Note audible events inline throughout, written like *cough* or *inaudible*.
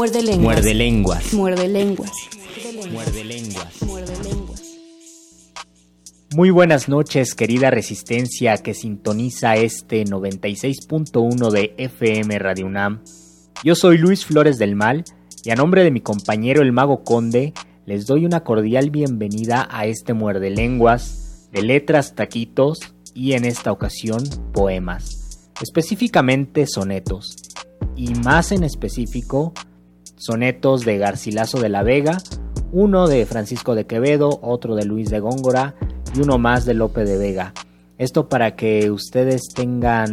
Muerde lenguas. Muerde lenguas. Muerde lenguas. Muerde lenguas. Muy buenas noches, querida resistencia que sintoniza este 96.1 de FM Radio UNAM. Yo soy Luis Flores del Mal y a nombre de mi compañero el Mago Conde les doy una cordial bienvenida a este Muerde lenguas de letras, taquitos y en esta ocasión poemas, específicamente sonetos y más en específico sonetos de Garcilaso de la Vega, uno de Francisco de Quevedo, otro de Luis de Góngora y uno más de Lope de Vega. Esto para que ustedes tengan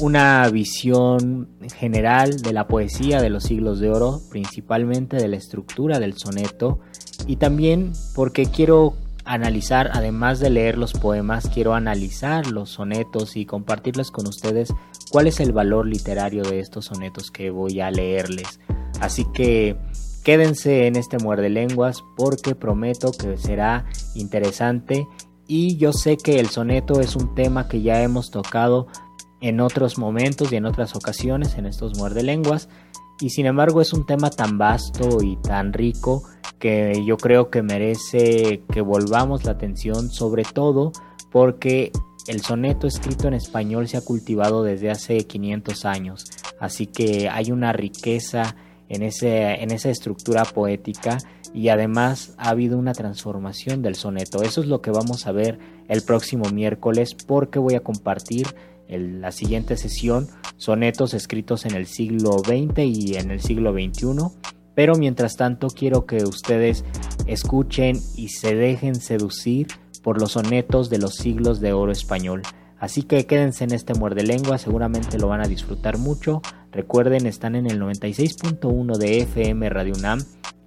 una visión general de la poesía de los siglos de oro, principalmente de la estructura del soneto y también porque quiero analizar, además de leer los poemas, quiero analizar los sonetos y compartirles con ustedes cuál es el valor literario de estos sonetos que voy a leerles. Así que quédense en este muerde lenguas porque prometo que será interesante. Y yo sé que el soneto es un tema que ya hemos tocado en otros momentos y en otras ocasiones en estos muerde lenguas. Y sin embargo es un tema tan vasto y tan rico que yo creo que merece que volvamos la atención sobre todo porque el soneto escrito en español se ha cultivado desde hace 500 años. Así que hay una riqueza en, ese, en esa estructura poética y además ha habido una transformación del soneto. Eso es lo que vamos a ver el próximo miércoles porque voy a compartir en la siguiente sesión sonetos escritos en el siglo XX y en el siglo XXI. Pero mientras tanto quiero que ustedes escuchen y se dejen seducir por los sonetos de los siglos de oro español. Así que quédense en este muerde lengua, seguramente lo van a disfrutar mucho. Recuerden, están en el 96.1 de FM Radio UNAM.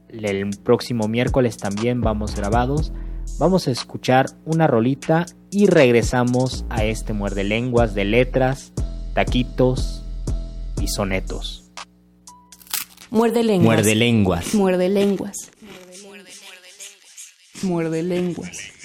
El próximo miércoles también vamos grabados. Vamos a escuchar una rolita y regresamos a este muerde lenguas de letras, taquitos y sonetos. Muerde lenguas. Muerde lenguas. Muerde lenguas. Muerde lenguas. ¿Quién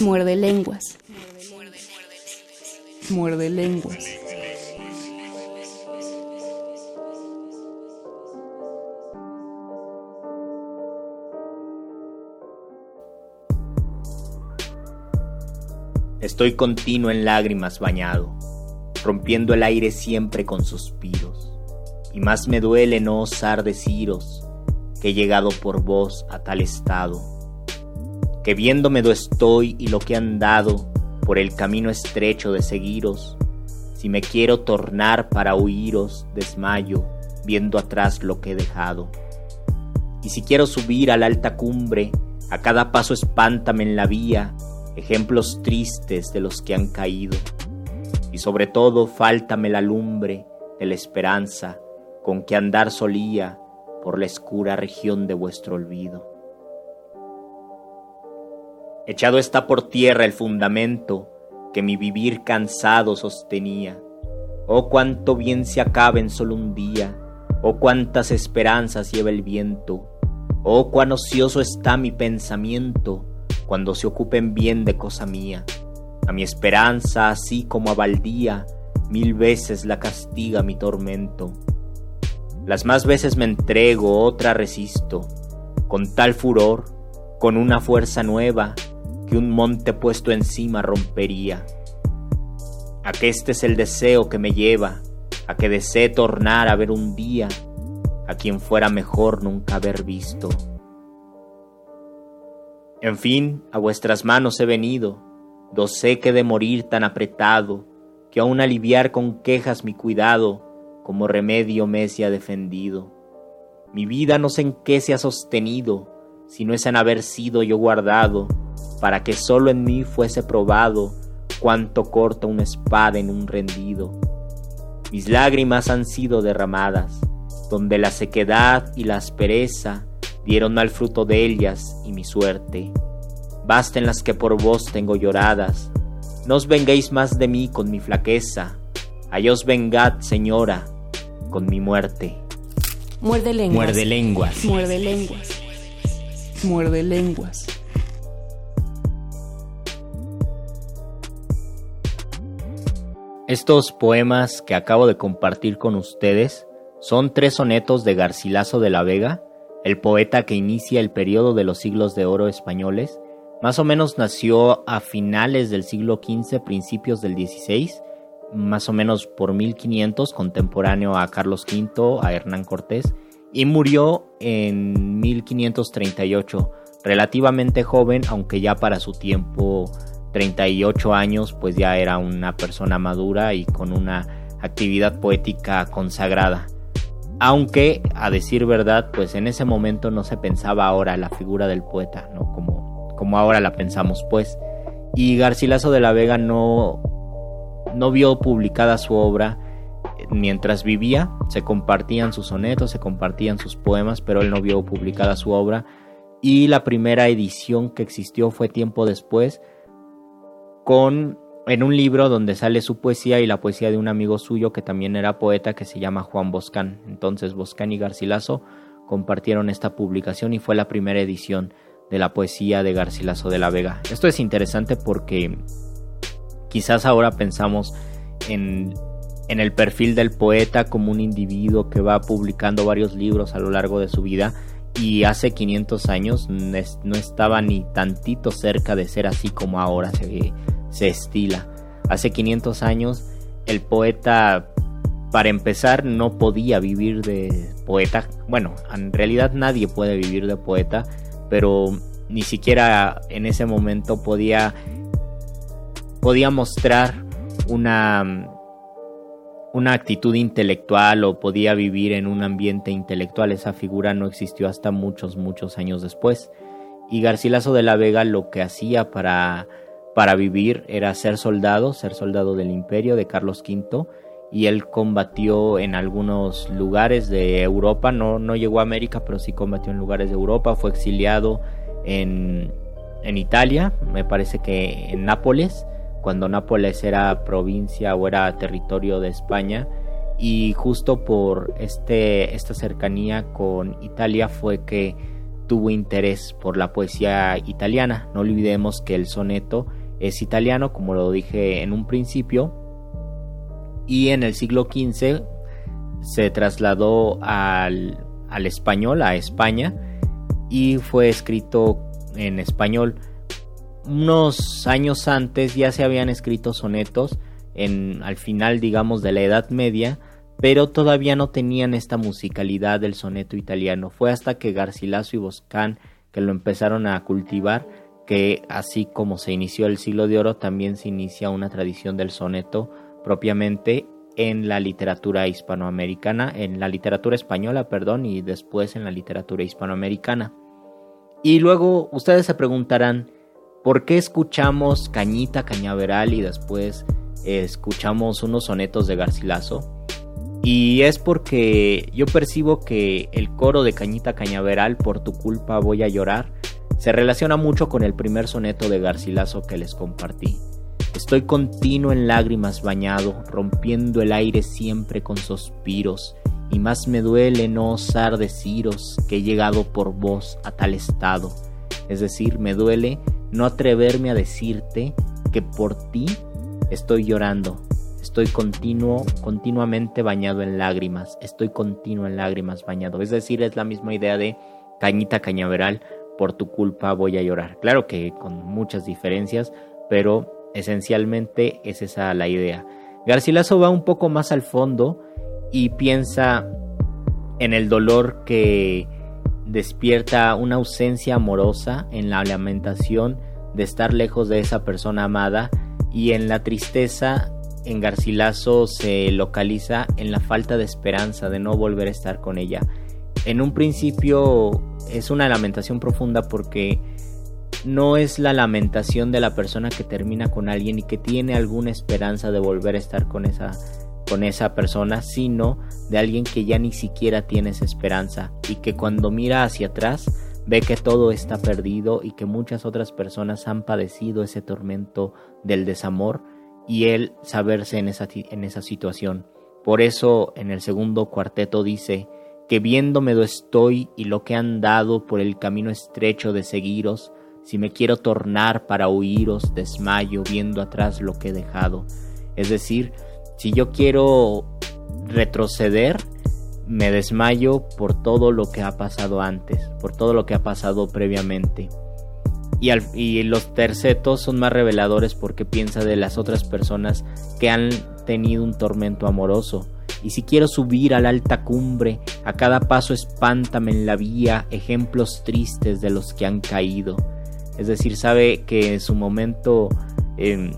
Muerde lenguas. Muerde lenguas. Estoy continuo en lágrimas bañado, rompiendo el aire siempre con suspiros. Y más me duele no osar deciros que he llegado por vos a tal estado, que viéndome do estoy y lo que he andado por el camino estrecho de seguiros, si me quiero tornar para huiros, desmayo, viendo atrás lo que he dejado. Y si quiero subir a la alta cumbre, a cada paso espántame en la vía, ejemplos tristes de los que han caído. Y sobre todo fáltame la lumbre de la esperanza con que andar solía por la escura región de vuestro olvido. Echado está por tierra el fundamento que mi vivir cansado sostenía. Oh cuánto bien se acaba en solo un día, oh cuántas esperanzas lleva el viento, oh cuán ocioso está mi pensamiento cuando se ocupen bien de cosa mía. A mi esperanza, así como a baldía, mil veces la castiga mi tormento. Las más veces me entrego, otra resisto, con tal furor, con una fuerza nueva, que un monte puesto encima rompería. Aqueste es el deseo que me lleva, a que desee tornar a ver un día a quien fuera mejor nunca haber visto. En fin, a vuestras manos he venido, do sé que de morir tan apretado, que aun aliviar con quejas mi cuidado, como remedio me ha defendido. Mi vida no sé en qué se ha sostenido, si no es en haber sido yo guardado, para que solo en mí fuese probado cuánto corta una espada en un rendido. Mis lágrimas han sido derramadas, donde la sequedad y la aspereza dieron al fruto de ellas y mi suerte. Basten las que por vos tengo lloradas, no os venguéis más de mí con mi flaqueza, allá os vengad, señora, con mi muerte. Muerde lenguas. Muerde lenguas. Muerde lenguas. Muerde lenguas. Estos poemas que acabo de compartir con ustedes son tres sonetos de Garcilaso de la Vega, el poeta que inicia el periodo de los siglos de oro españoles. Más o menos nació a finales del siglo XV, principios del XVI, más o menos por 1500, contemporáneo a Carlos V, a Hernán Cortés, y murió en 1538, relativamente joven, aunque ya para su tiempo 38 años, pues ya era una persona madura y con una actividad poética consagrada. Aunque, a decir verdad, pues en ese momento no se pensaba ahora la figura del poeta, ¿no? Como, como ahora la pensamos, pues. Y Garcilaso de la Vega no, no vio publicada su obra mientras vivía, se compartían sus sonetos, se compartían sus poemas, pero él no vio publicada su obra. Y la primera edición que existió fue tiempo después, con en un libro donde sale su poesía y la poesía de un amigo suyo que también era poeta que se llama Juan Boscán. Entonces Boscán y Garcilaso compartieron esta publicación y fue la primera edición de la poesía de Garcilaso de la Vega. Esto es interesante porque quizás ahora pensamos en, en el perfil del poeta como un individuo que va publicando varios libros a lo largo de su vida y hace 500 años no estaba ni tantito cerca de ser así como ahora se se estila. Hace 500 años el poeta, para empezar, no podía vivir de poeta. Bueno, en realidad nadie puede vivir de poeta, pero ni siquiera en ese momento podía, podía mostrar una, una actitud intelectual o podía vivir en un ambiente intelectual. Esa figura no existió hasta muchos, muchos años después. Y Garcilaso de la Vega lo que hacía para para vivir era ser soldado, ser soldado del imperio de Carlos V y él combatió en algunos lugares de Europa, no, no llegó a América, pero sí combatió en lugares de Europa, fue exiliado en, en Italia, me parece que en Nápoles, cuando Nápoles era provincia o era territorio de España. Y justo por este, esta cercanía con Italia fue que tuvo interés por la poesía italiana. No olvidemos que el soneto es italiano, como lo dije en un principio, y en el siglo XV se trasladó al, al español, a España, y fue escrito en español. Unos años antes ya se habían escrito sonetos en al final digamos de la Edad Media pero todavía no tenían esta musicalidad del soneto italiano. Fue hasta que Garcilaso y Boscán que lo empezaron a cultivar que así como se inició el siglo de oro también se inicia una tradición del soneto propiamente en la literatura hispanoamericana, en la literatura española, perdón, y después en la literatura hispanoamericana. Y luego ustedes se preguntarán, ¿por qué escuchamos Cañita Cañaveral y después escuchamos unos sonetos de Garcilaso? Y es porque yo percibo que el coro de Cañita Cañaveral, por tu culpa voy a llorar, se relaciona mucho con el primer soneto de Garcilaso que les compartí. Estoy continuo en lágrimas bañado, rompiendo el aire siempre con suspiros, y más me duele no osar deciros que he llegado por vos a tal estado. Es decir, me duele no atreverme a decirte que por ti estoy llorando, Estoy continuo, continuamente bañado en lágrimas. Estoy continuo en lágrimas bañado. Es decir, es la misma idea de cañita cañaveral. Por tu culpa voy a llorar. Claro que con muchas diferencias, pero esencialmente es esa la idea. Garcilaso va un poco más al fondo y piensa en el dolor que despierta una ausencia amorosa, en la lamentación de estar lejos de esa persona amada y en la tristeza en Garcilaso se localiza en la falta de esperanza de no volver a estar con ella. En un principio es una lamentación profunda porque no es la lamentación de la persona que termina con alguien y que tiene alguna esperanza de volver a estar con esa con esa persona, sino de alguien que ya ni siquiera tiene esa esperanza y que cuando mira hacia atrás ve que todo está perdido y que muchas otras personas han padecido ese tormento del desamor y él saberse en esa, en esa situación. Por eso en el segundo cuarteto dice, que viéndome do estoy y lo que han dado por el camino estrecho de seguiros, si me quiero tornar para huiros, desmayo viendo atrás lo que he dejado. Es decir, si yo quiero retroceder, me desmayo por todo lo que ha pasado antes, por todo lo que ha pasado previamente. Y, los tercetos son más reveladores porque piensa de las otras personas que han tenido un tormento amoroso. Y si quiero subir a la alta cumbre, a cada paso espántame en la vía ejemplos tristes de los que han caído. Es decir, sabe que en su momento em,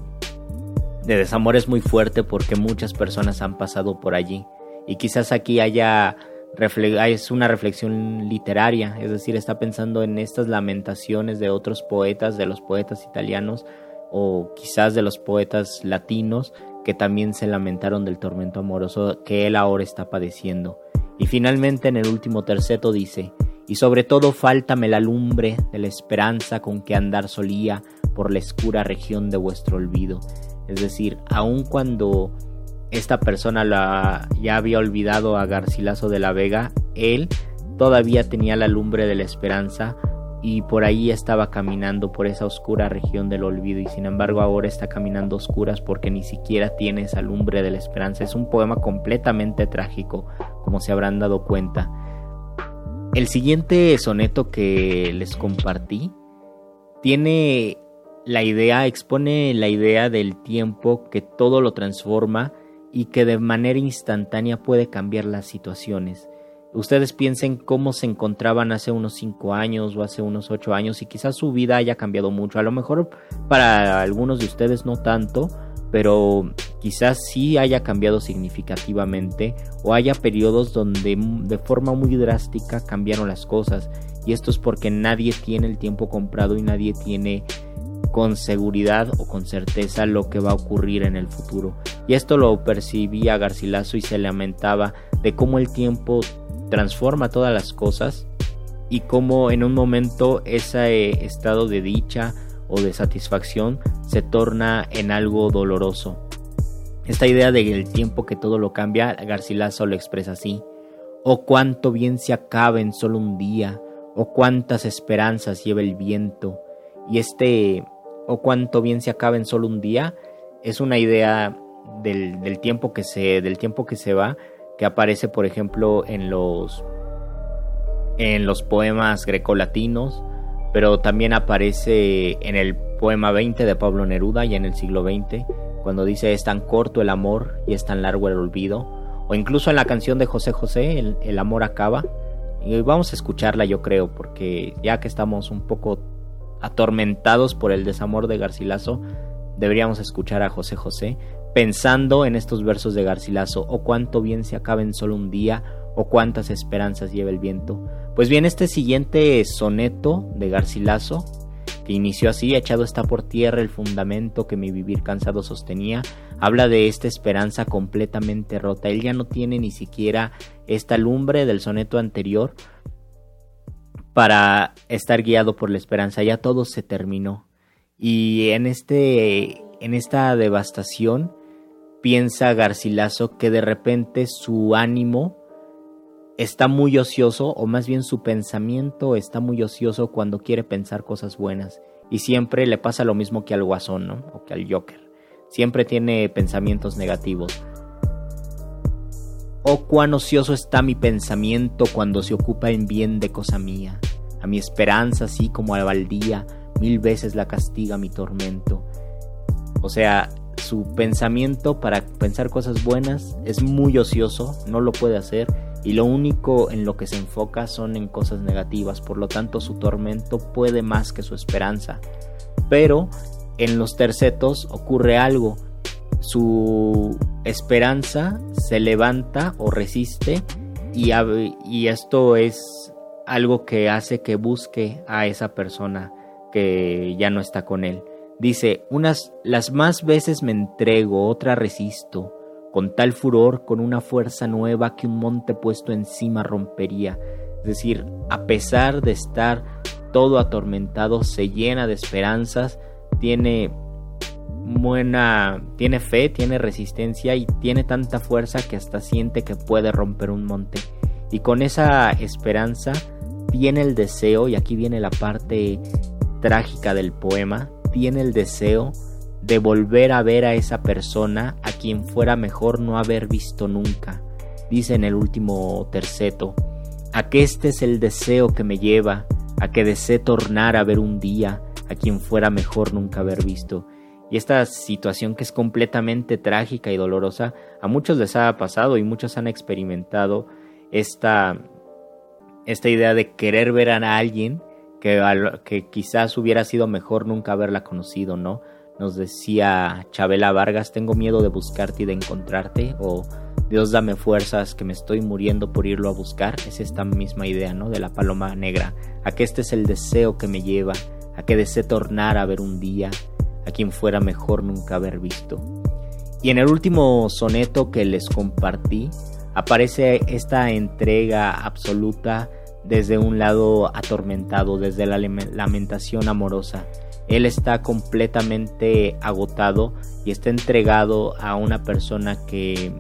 de desamor es muy fuerte porque muchas personas han pasado por allí. Y quizás aquí haya es una reflexión literaria, es decir, está pensando en estas lamentaciones de otros poetas, de los poetas italianos o quizás de los poetas latinos que también se lamentaron del tormento amoroso que él ahora está padeciendo. Y finalmente en el último terceto dice, y sobre todo fáltame la lumbre de la esperanza con que andar solía por la escura región de vuestro olvido. Es decir, aun cuando esta persona la, ya había olvidado a Garcilaso de la Vega, él todavía tenía la lumbre de la esperanza y por ahí estaba caminando por esa oscura región del olvido y sin embargo ahora está caminando oscuras porque ni siquiera tiene esa lumbre de la esperanza. Es un poema completamente trágico, como se habrán dado cuenta. El siguiente soneto que les compartí tiene la idea, expone la idea del tiempo que todo lo transforma y que de manera instantánea puede cambiar las situaciones. Ustedes piensen cómo se encontraban hace unos 5 años o hace unos 8 años y quizás su vida haya cambiado mucho. A lo mejor para algunos de ustedes no tanto, pero quizás sí haya cambiado significativamente o haya periodos donde de forma muy drástica cambiaron las cosas. Y esto es porque nadie tiene el tiempo comprado y nadie tiene con seguridad o con certeza lo que va a ocurrir en el futuro. Y esto lo percibía Garcilaso y se lamentaba de cómo el tiempo transforma todas las cosas y cómo en un momento ese estado de dicha o de satisfacción se torna en algo doloroso. Esta idea del tiempo que todo lo cambia, Garcilaso lo expresa así. Oh cuánto bien se acaba en solo un día, oh cuántas esperanzas lleva el viento. Y este, oh cuánto bien se acaba en solo un día, es una idea del, tiempo que se, del tiempo que se va, que aparece, por ejemplo, en los, en los poemas grecolatinos, pero también aparece en el poema 20 de Pablo Neruda y en el siglo XX, cuando dice es tan corto el amor y es tan largo el olvido, o incluso en la canción de José José, el, el amor acaba, y vamos a escucharla yo creo, porque ya que estamos un poco atormentados por el desamor de Garcilaso, deberíamos escuchar a José José, pensando en estos versos de Garcilaso, o cuánto bien se acaba en solo un día, o cuántas esperanzas lleva el viento. Pues bien, este siguiente soneto de Garcilaso, que inició así, echado está por tierra el fundamento que mi vivir cansado sostenía, habla de esta esperanza completamente rota. Él ya no tiene ni siquiera esta lumbre del soneto anterior para estar guiado por la esperanza, ya todo se terminó. Y en este en esta devastación piensa Garcilaso que de repente su ánimo está muy ocioso, o más bien su pensamiento está muy ocioso cuando quiere pensar cosas buenas. Y siempre le pasa lo mismo que al guasón, ¿no? O que al Joker. Siempre tiene pensamientos negativos. Oh, cuán ocioso está mi pensamiento cuando se ocupa en bien de cosa mía. A mi esperanza, así como a la baldía, mil veces la castiga mi tormento. O sea, su pensamiento para pensar cosas buenas es muy ocioso, no lo puede hacer y lo único en lo que se enfoca son en cosas negativas, por lo tanto su tormento puede más que su esperanza. Pero en los tercetos ocurre algo, su esperanza se levanta o resiste y, y esto es algo que hace que busque a esa persona que ya no está con él. Dice, unas las más veces me entrego, otra resisto, con tal furor, con una fuerza nueva que un monte puesto encima rompería. Es decir, a pesar de estar todo atormentado, se llena de esperanzas, tiene buena, tiene fe, tiene resistencia y tiene tanta fuerza que hasta siente que puede romper un monte. Y con esa esperanza tiene el deseo, y aquí viene la parte trágica del poema, tiene el deseo de volver a ver a esa persona a quien fuera mejor no haber visto nunca. Dice en el último terceto, a que este es el deseo que me lleva, a que desee tornar a ver un día a quien fuera mejor nunca haber visto. Y esta situación que es completamente trágica y dolorosa, a muchos les ha pasado y muchos han experimentado esta, esta idea de querer ver a alguien que, quizás hubiera sido mejor nunca haberla conocido, ¿no? Nos decía Chabela Vargas, tengo miedo de buscarte y de encontrarte, o Dios dame fuerzas que me estoy muriendo por irlo a buscar. Es esta misma idea, ¿no? De la paloma negra, a que este es el deseo que me lleva, a que desee tornar a ver un día, a quien fuera mejor nunca haber visto. Y en el último soneto que les compartí, aparece esta entrega absoluta desde un lado atormentado, desde la lamentación amorosa. Él está completamente agotado y está entregado a una persona que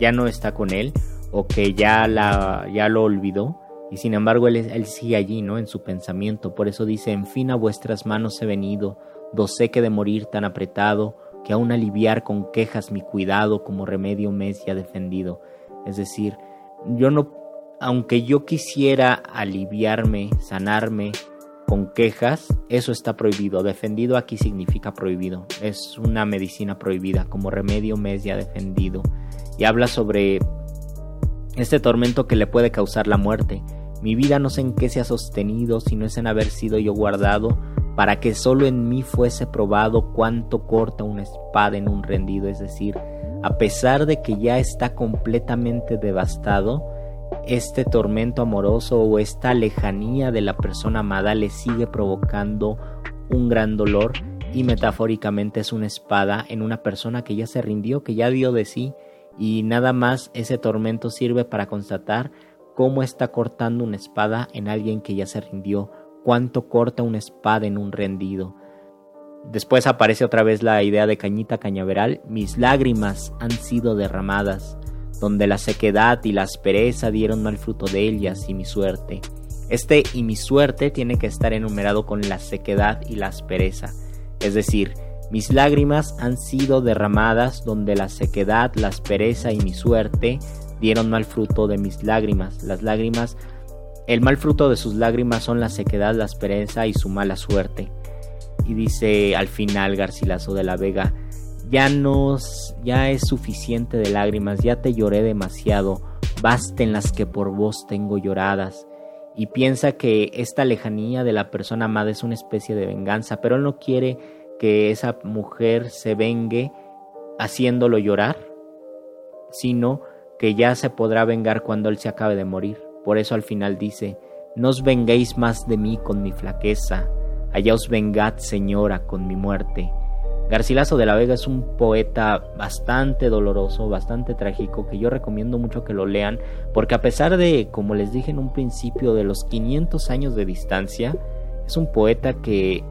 ya no está con él o que ya, la, ya lo olvidó y sin embargo él, él sigue allí, ¿no? En su pensamiento. Por eso dice, en fin a vuestras manos he venido, do sé que de morir tan apretado, que aún aliviar con quejas mi cuidado como remedio me ya defendido. Es decir, yo no, aunque yo quisiera aliviarme, sanarme, con quejas, eso está prohibido. Defendido aquí significa prohibido. Es una medicina prohibida, como remedio me es ya defendido. Y habla sobre este tormento que le puede causar la muerte. Mi vida no sé en qué se ha sostenido, si no es en haber sido yo guardado, para que solo en mí fuese probado cuánto corta una espada en un rendido. Es decir, a pesar de que ya está completamente devastado, este tormento amoroso o esta lejanía de la persona amada le sigue provocando un gran dolor y metafóricamente es una espada en una persona que ya se rindió, que ya dio de sí y nada más ese tormento sirve para constatar cómo está cortando una espada en alguien que ya se rindió, cuánto corta una espada en un rendido. Después aparece otra vez la idea de Cañita Cañaveral, mis lágrimas han sido derramadas, donde la sequedad y la aspereza dieron mal fruto de ellas y mi suerte. Este y mi suerte tiene que estar enumerado con la sequedad y la aspereza, es decir, mis lágrimas han sido derramadas donde la sequedad, la aspereza y mi suerte dieron mal fruto de mis lágrimas. Las lágrimas, el mal fruto de sus lágrimas son la sequedad, la aspereza y su mala suerte. Y dice al final Garcilaso de la Vega, ya nos, ya es suficiente de lágrimas, ya te lloré demasiado, basten las que por vos tengo lloradas. Y piensa que esta lejanía de la persona amada es una especie de venganza, pero él no quiere que esa mujer se vengue haciéndolo llorar, sino que ya se podrá vengar cuando él se acabe de morir. Por eso al final dice, no os venguéis más de mí con mi flaqueza, allá os vengad, señora, con mi muerte. Garcilaso de la Vega es un poeta bastante doloroso, bastante trágico, que yo recomiendo mucho que lo lean, porque a pesar de, como les dije en un principio, de los 500 años de distancia, es un poeta que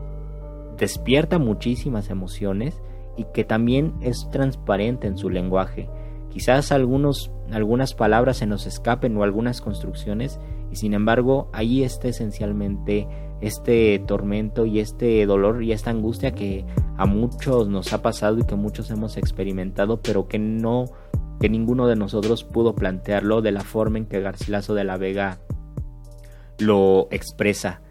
despierta muchísimas emociones y que también es transparente en su lenguaje. Quizás algunos, algunas palabras se nos escapen o algunas construcciones y sin embargo ahí está esencialmente este tormento y este dolor y esta angustia que a muchos nos ha pasado y que muchos hemos experimentado pero que no que ninguno de nosotros pudo plantearlo de la forma en que Garcilaso de la Vega lo expresa.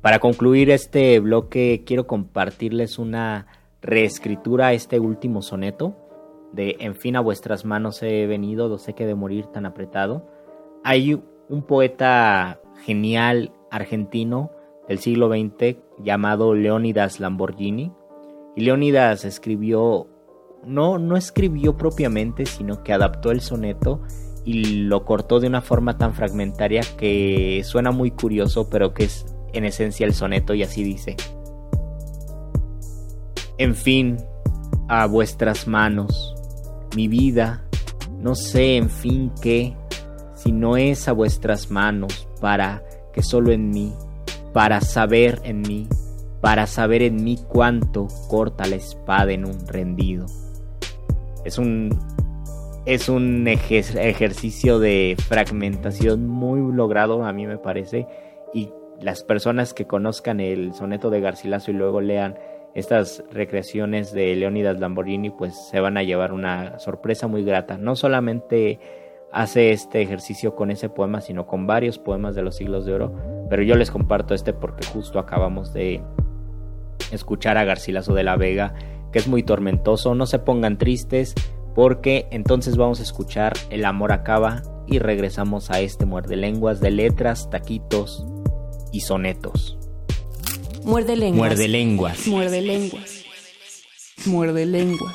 Para concluir este bloque quiero compartirles una reescritura a este último soneto de En fin a vuestras manos he venido, no sé que de morir tan apretado. Hay un poeta genial argentino del siglo XX llamado Leónidas Lamborghini. Y Leónidas escribió, no, no escribió propiamente, sino que adaptó el soneto y lo cortó de una forma tan fragmentaria que suena muy curioso, pero que es en esencia el soneto y así dice. En fin, a vuestras manos, mi vida, no sé en fin qué, si no es a vuestras manos, para que solo en mí, para saber en mí, para saber en mí cuánto corta la espada en un rendido. Es un es un ejercicio de fragmentación muy logrado, a mí me parece, y las personas que conozcan el soneto de Garcilaso y luego lean estas recreaciones de Leonidas Lamborghini, pues se van a llevar una sorpresa muy grata. No solamente hace este ejercicio con ese poema, sino con varios poemas de los siglos de oro, pero yo les comparto este porque justo acabamos de escuchar a Garcilaso de la Vega, que es muy tormentoso. No se pongan tristes, porque entonces vamos a escuchar El amor acaba y regresamos a este muerde lenguas de letras, taquitos y sonetos. Muerde lenguas. Muerde lenguas. Muerde lenguas. Muerde lenguas.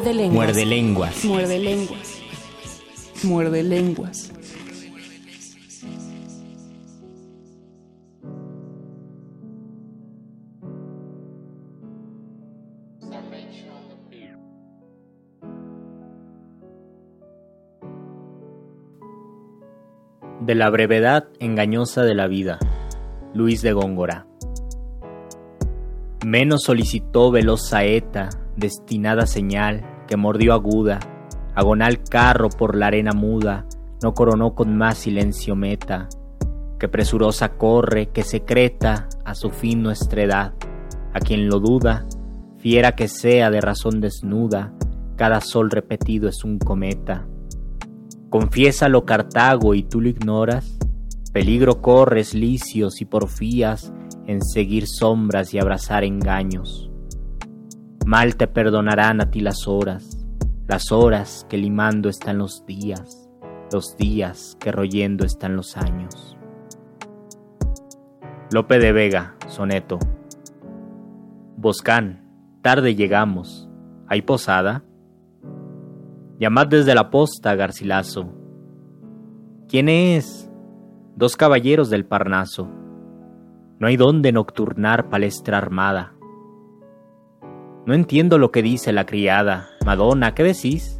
Muerde lenguas. Muerde lenguas. Muerde lenguas. Muerde lenguas. De la brevedad engañosa de la vida. Luis de Góngora. Menos solicitó veloz saeta, destinada señal, que mordió aguda, agonal carro por la arena muda, no coronó con más silencio meta, que presurosa corre, que secreta a su fin nuestra edad, a quien lo duda, fiera que sea de razón desnuda, cada sol repetido es un cometa. Confiésalo Cartago y tú lo ignoras, peligro corres licios y porfías en seguir sombras y abrazar engaños. Mal te perdonarán a ti las horas, las horas que limando están los días, los días que royendo están los años. Lope de Vega, soneto. Boscán, tarde llegamos. ¿Hay posada? Llamad desde la posta, Garcilaso. ¿Quién es? Dos caballeros del Parnaso. No hay dónde nocturnar palestra armada. No entiendo lo que dice la criada. Madonna, ¿qué decís?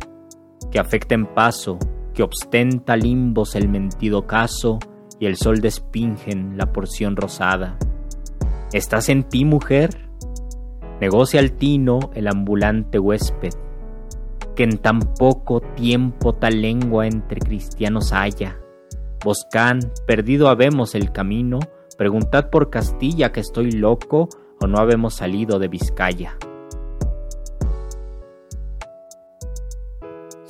Que afecta en paso, que ostenta limbos el mentido caso y el sol despingen la porción rosada. ¿Estás en ti, mujer? Negocia al tino el ambulante huésped, que en tan poco tiempo tal lengua entre cristianos haya. Boscán, perdido habemos el camino, preguntad por Castilla que estoy loco o no habemos salido de Vizcaya.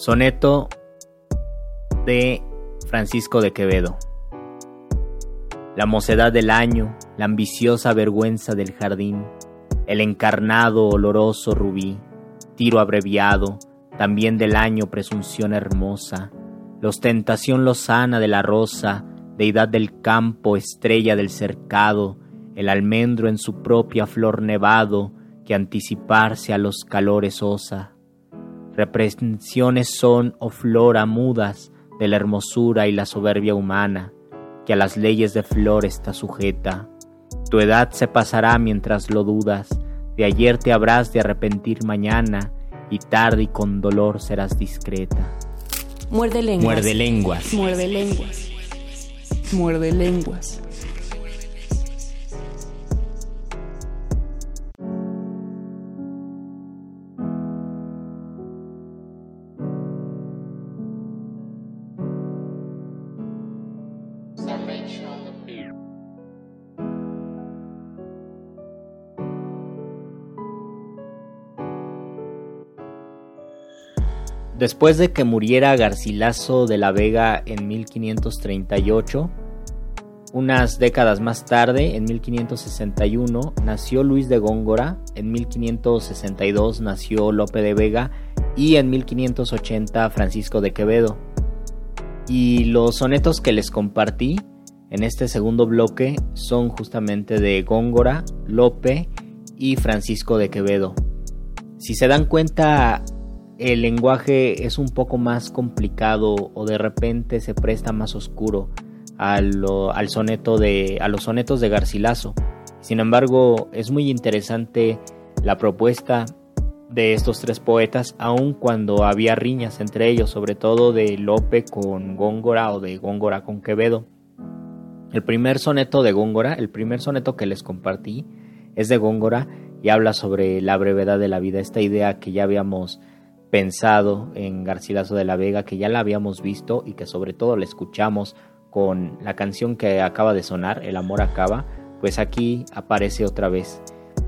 Soneto de Francisco de Quevedo. La mocedad del año, la ambiciosa vergüenza del jardín, el encarnado oloroso rubí, tiro abreviado, también del año presunción hermosa, la ostentación lozana de la rosa, deidad del campo, estrella del cercado, el almendro en su propia flor nevado, que anticiparse a los calores osa. Represiones son, o flora mudas, de la hermosura y la soberbia humana, que a las leyes de flor está sujeta. Tu edad se pasará mientras lo dudas, de ayer te habrás de arrepentir mañana, y tarde y con dolor serás discreta. Muerde lenguas. Muerde lenguas. Muerde lenguas. Muerde lenguas. Después de que muriera Garcilaso de la Vega en 1538, unas décadas más tarde, en 1561, nació Luis de Góngora, en 1562 nació Lope de Vega y en 1580 Francisco de Quevedo. Y los sonetos que les compartí en este segundo bloque son justamente de Góngora, Lope y Francisco de Quevedo. Si se dan cuenta, el lenguaje es un poco más complicado o de repente se presta más oscuro al, soneto de, a los sonetos de Garcilaso. Sin embargo, es muy interesante la propuesta de estos tres poetas, aun cuando había riñas entre ellos, sobre todo de Lope con Góngora o de Góngora con Quevedo. El primer soneto de Góngora, el primer soneto que les compartí, es de Góngora y habla sobre la brevedad de la vida, esta idea que ya habíamos pensado en Garcilaso de la Vega, que ya la habíamos visto y que sobre todo la escuchamos con la canción que acaba de sonar, El amor acaba, pues aquí aparece otra vez.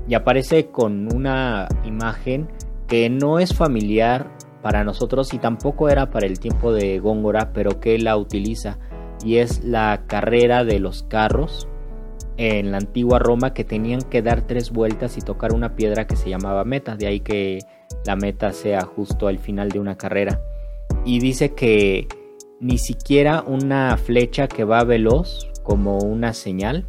Y aparece con una imagen que no es familiar para nosotros y tampoco era para el tiempo de Góngora, pero que la utiliza. Y es la carrera de los carros en la antigua Roma que tenían que dar tres vueltas y tocar una piedra que se llamaba meta. De ahí que la meta sea justo al final de una carrera. Y dice que ni siquiera una flecha que va veloz como una señal,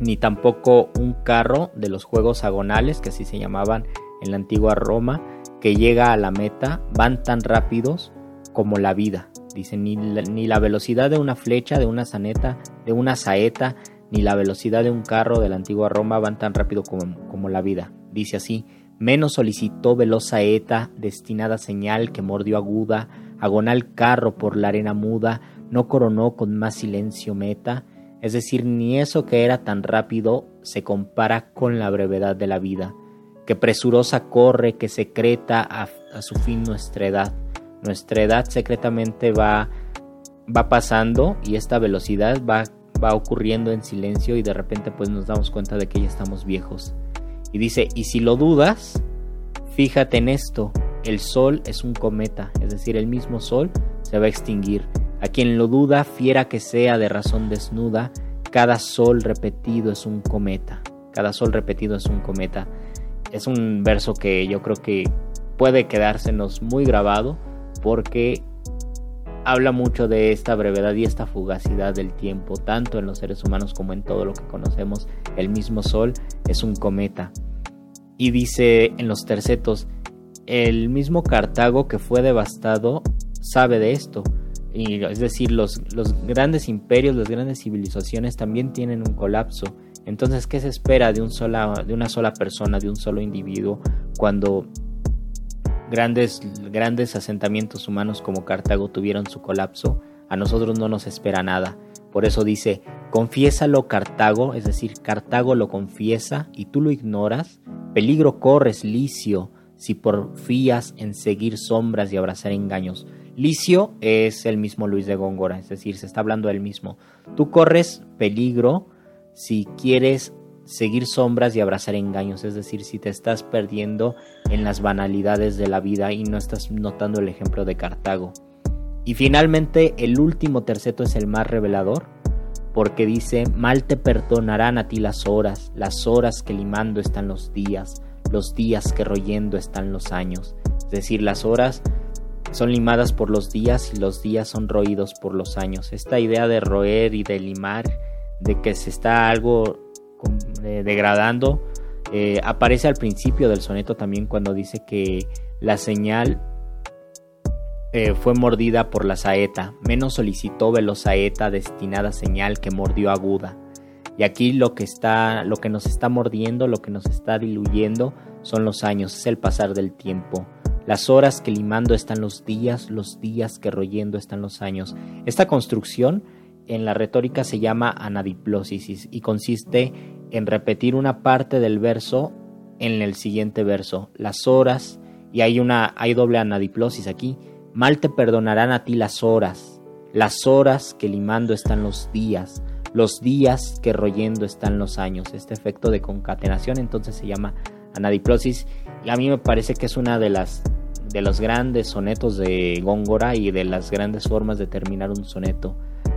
ni tampoco un carro de los juegos agonales, que así se llamaban en la antigua Roma, que llega a la meta, van tan rápidos como la vida. Dice, ni la, ni la velocidad de una flecha, de una saneta, de una saeta, ni la velocidad de un carro de la antigua Roma van tan rápido como, como la vida. Dice así, Menos solicitó veloz saeta, destinada señal que mordió aguda, agonal carro por la arena muda, no coronó con más silencio meta, es decir, ni eso que era tan rápido se compara con la brevedad de la vida, que presurosa corre, que secreta a, su fin nuestra edad. Nuestra edad secretamente va, va pasando y esta velocidad va, va ocurriendo en silencio y de repente pues nos damos cuenta de que ya estamos viejos. Y dice, y si lo dudas, fíjate en esto, el sol es un cometa, es decir, el mismo sol se va a extinguir. A quien lo duda, fiera que sea de razón desnuda, cada sol repetido es un cometa. Cada sol repetido es un cometa. Es un verso que yo creo que puede quedársenos muy grabado porque habla mucho de esta brevedad y esta fugacidad del tiempo, tanto en los seres humanos como en todo lo que conocemos. El mismo Sol es un cometa. Y dice en los tercetos, el mismo Cartago que fue devastado sabe de esto. Y, es decir, los, grandes imperios, las grandes civilizaciones también tienen un colapso. Entonces, ¿qué se espera de una sola persona, de un solo individuo, cuando grandes, grandes asentamientos humanos como Cartago tuvieron su colapso, a nosotros no nos espera nada. Por eso dice, confiésalo Cartago, es decir, Cartago lo confiesa y tú lo ignoras, peligro corres, Licio, si porfías en seguir sombras y abrazar engaños. Licio es el mismo Luis de Góngora, es decir, se está hablando del mismo. Tú corres peligro si quieres seguir sombras y abrazar engaños, es decir, si te estás perdiendo en las banalidades de la vida y no estás notando el ejemplo de Cartago. Y finalmente el último terceto es el más revelador, porque dice, mal te perdonarán a ti las horas, las horas que limando están los días, los días que royendo están los años. Es decir, las horas son limadas por los días y los días son roídos por los años. Esta idea de roer y de limar, de que se está algo eh, degradando. Eh, aparece al principio del soneto también cuando dice que la señal eh, fue mordida por la saeta, menos solicitó veloz saeta destinada señal que mordió aguda. Y aquí lo que está, lo que nos está mordiendo, lo que nos está diluyendo son los años, es el pasar del tiempo. Las horas que limando están los días, los días que royendo están los años. Esta construcción en la retórica se llama anadiplosis y consiste en repetir una parte del verso en el siguiente verso. Las horas, y hay una hay doble anadiplosis aquí. Mal te perdonarán a ti las horas, las horas que limando están los días, los días que royendo están los años. Este efecto de concatenación entonces se llama anadiplosis y a mí me parece que es una de las de los grandes sonetos de Góngora y de las grandes formas de terminar un soneto.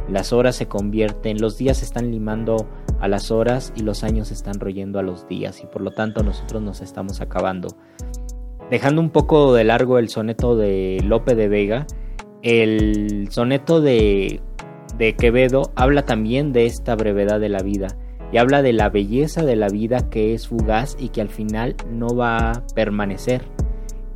Las horas se convierten, los días están limando a las horas y los años están royendo a los días y por lo tanto nosotros nos estamos acabando. Dejando un poco de largo el soneto de Lope de Vega, el soneto de, de Quevedo habla también de esta brevedad de la vida y habla de la belleza de la vida que es fugaz y que al final no va a permanecer.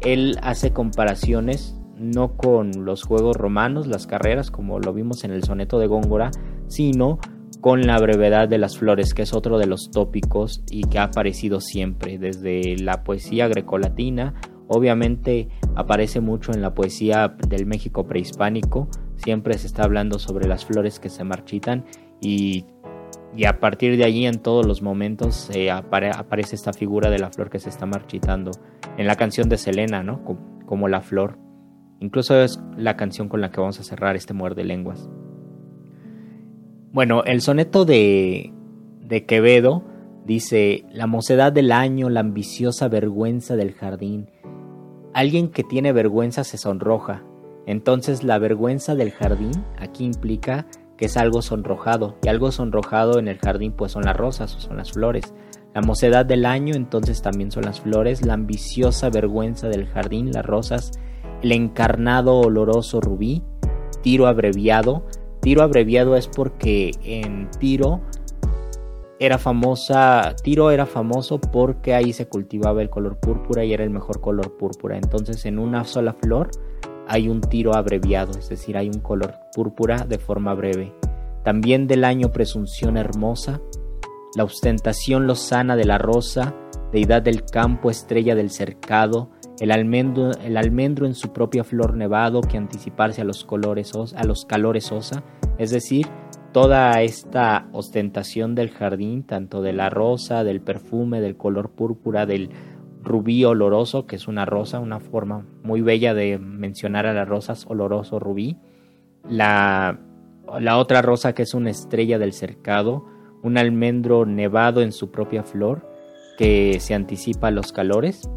Él hace comparaciones no con los juegos romanos, las carreras, como lo vimos en el soneto de Góngora, sino con la brevedad de las flores, que es otro de los tópicos y que ha aparecido siempre, desde la poesía grecolatina, obviamente aparece mucho en la poesía del México prehispánico, siempre se está hablando sobre las flores que se marchitan y, a partir de allí en todos los momentos aparece esta figura de la flor que se está marchitando. En la canción de Selena, ¿no? Como la flor Incluso es la canción con la que vamos a cerrar este muerde lenguas. Bueno, el soneto de, de Quevedo dice, la mocedad del año, la ambiciosa vergüenza del jardín. Alguien que tiene vergüenza se sonroja. Entonces la vergüenza del jardín aquí implica que es algo sonrojado. Y algo sonrojado en el jardín pues son las rosas o son las flores. La mocedad del año entonces también son las flores. La ambiciosa vergüenza del jardín, las rosas el encarnado oloroso rubí, tiro abreviado. Tiro abreviado es porque en Tiro era famosa, Tiro era famoso porque ahí se cultivaba el color púrpura y era el mejor color púrpura. Entonces en una sola flor hay un tiro abreviado, es decir, hay un color púrpura de forma breve. También del año presunción hermosa, la ostentación lozana de la rosa, deidad del campo, estrella del cercado, el almendro, el almendro en su propia flor nevado que anticiparse a los, colores, a los calores osa, es decir, toda esta ostentación del jardín, tanto de la rosa, del perfume, del color púrpura, del rubí oloroso, que es una rosa, una forma muy bella de mencionar a las rosas, oloroso rubí, la, la otra rosa que es una estrella del cercado, un almendro nevado en su propia flor, que se anticipa a los calores,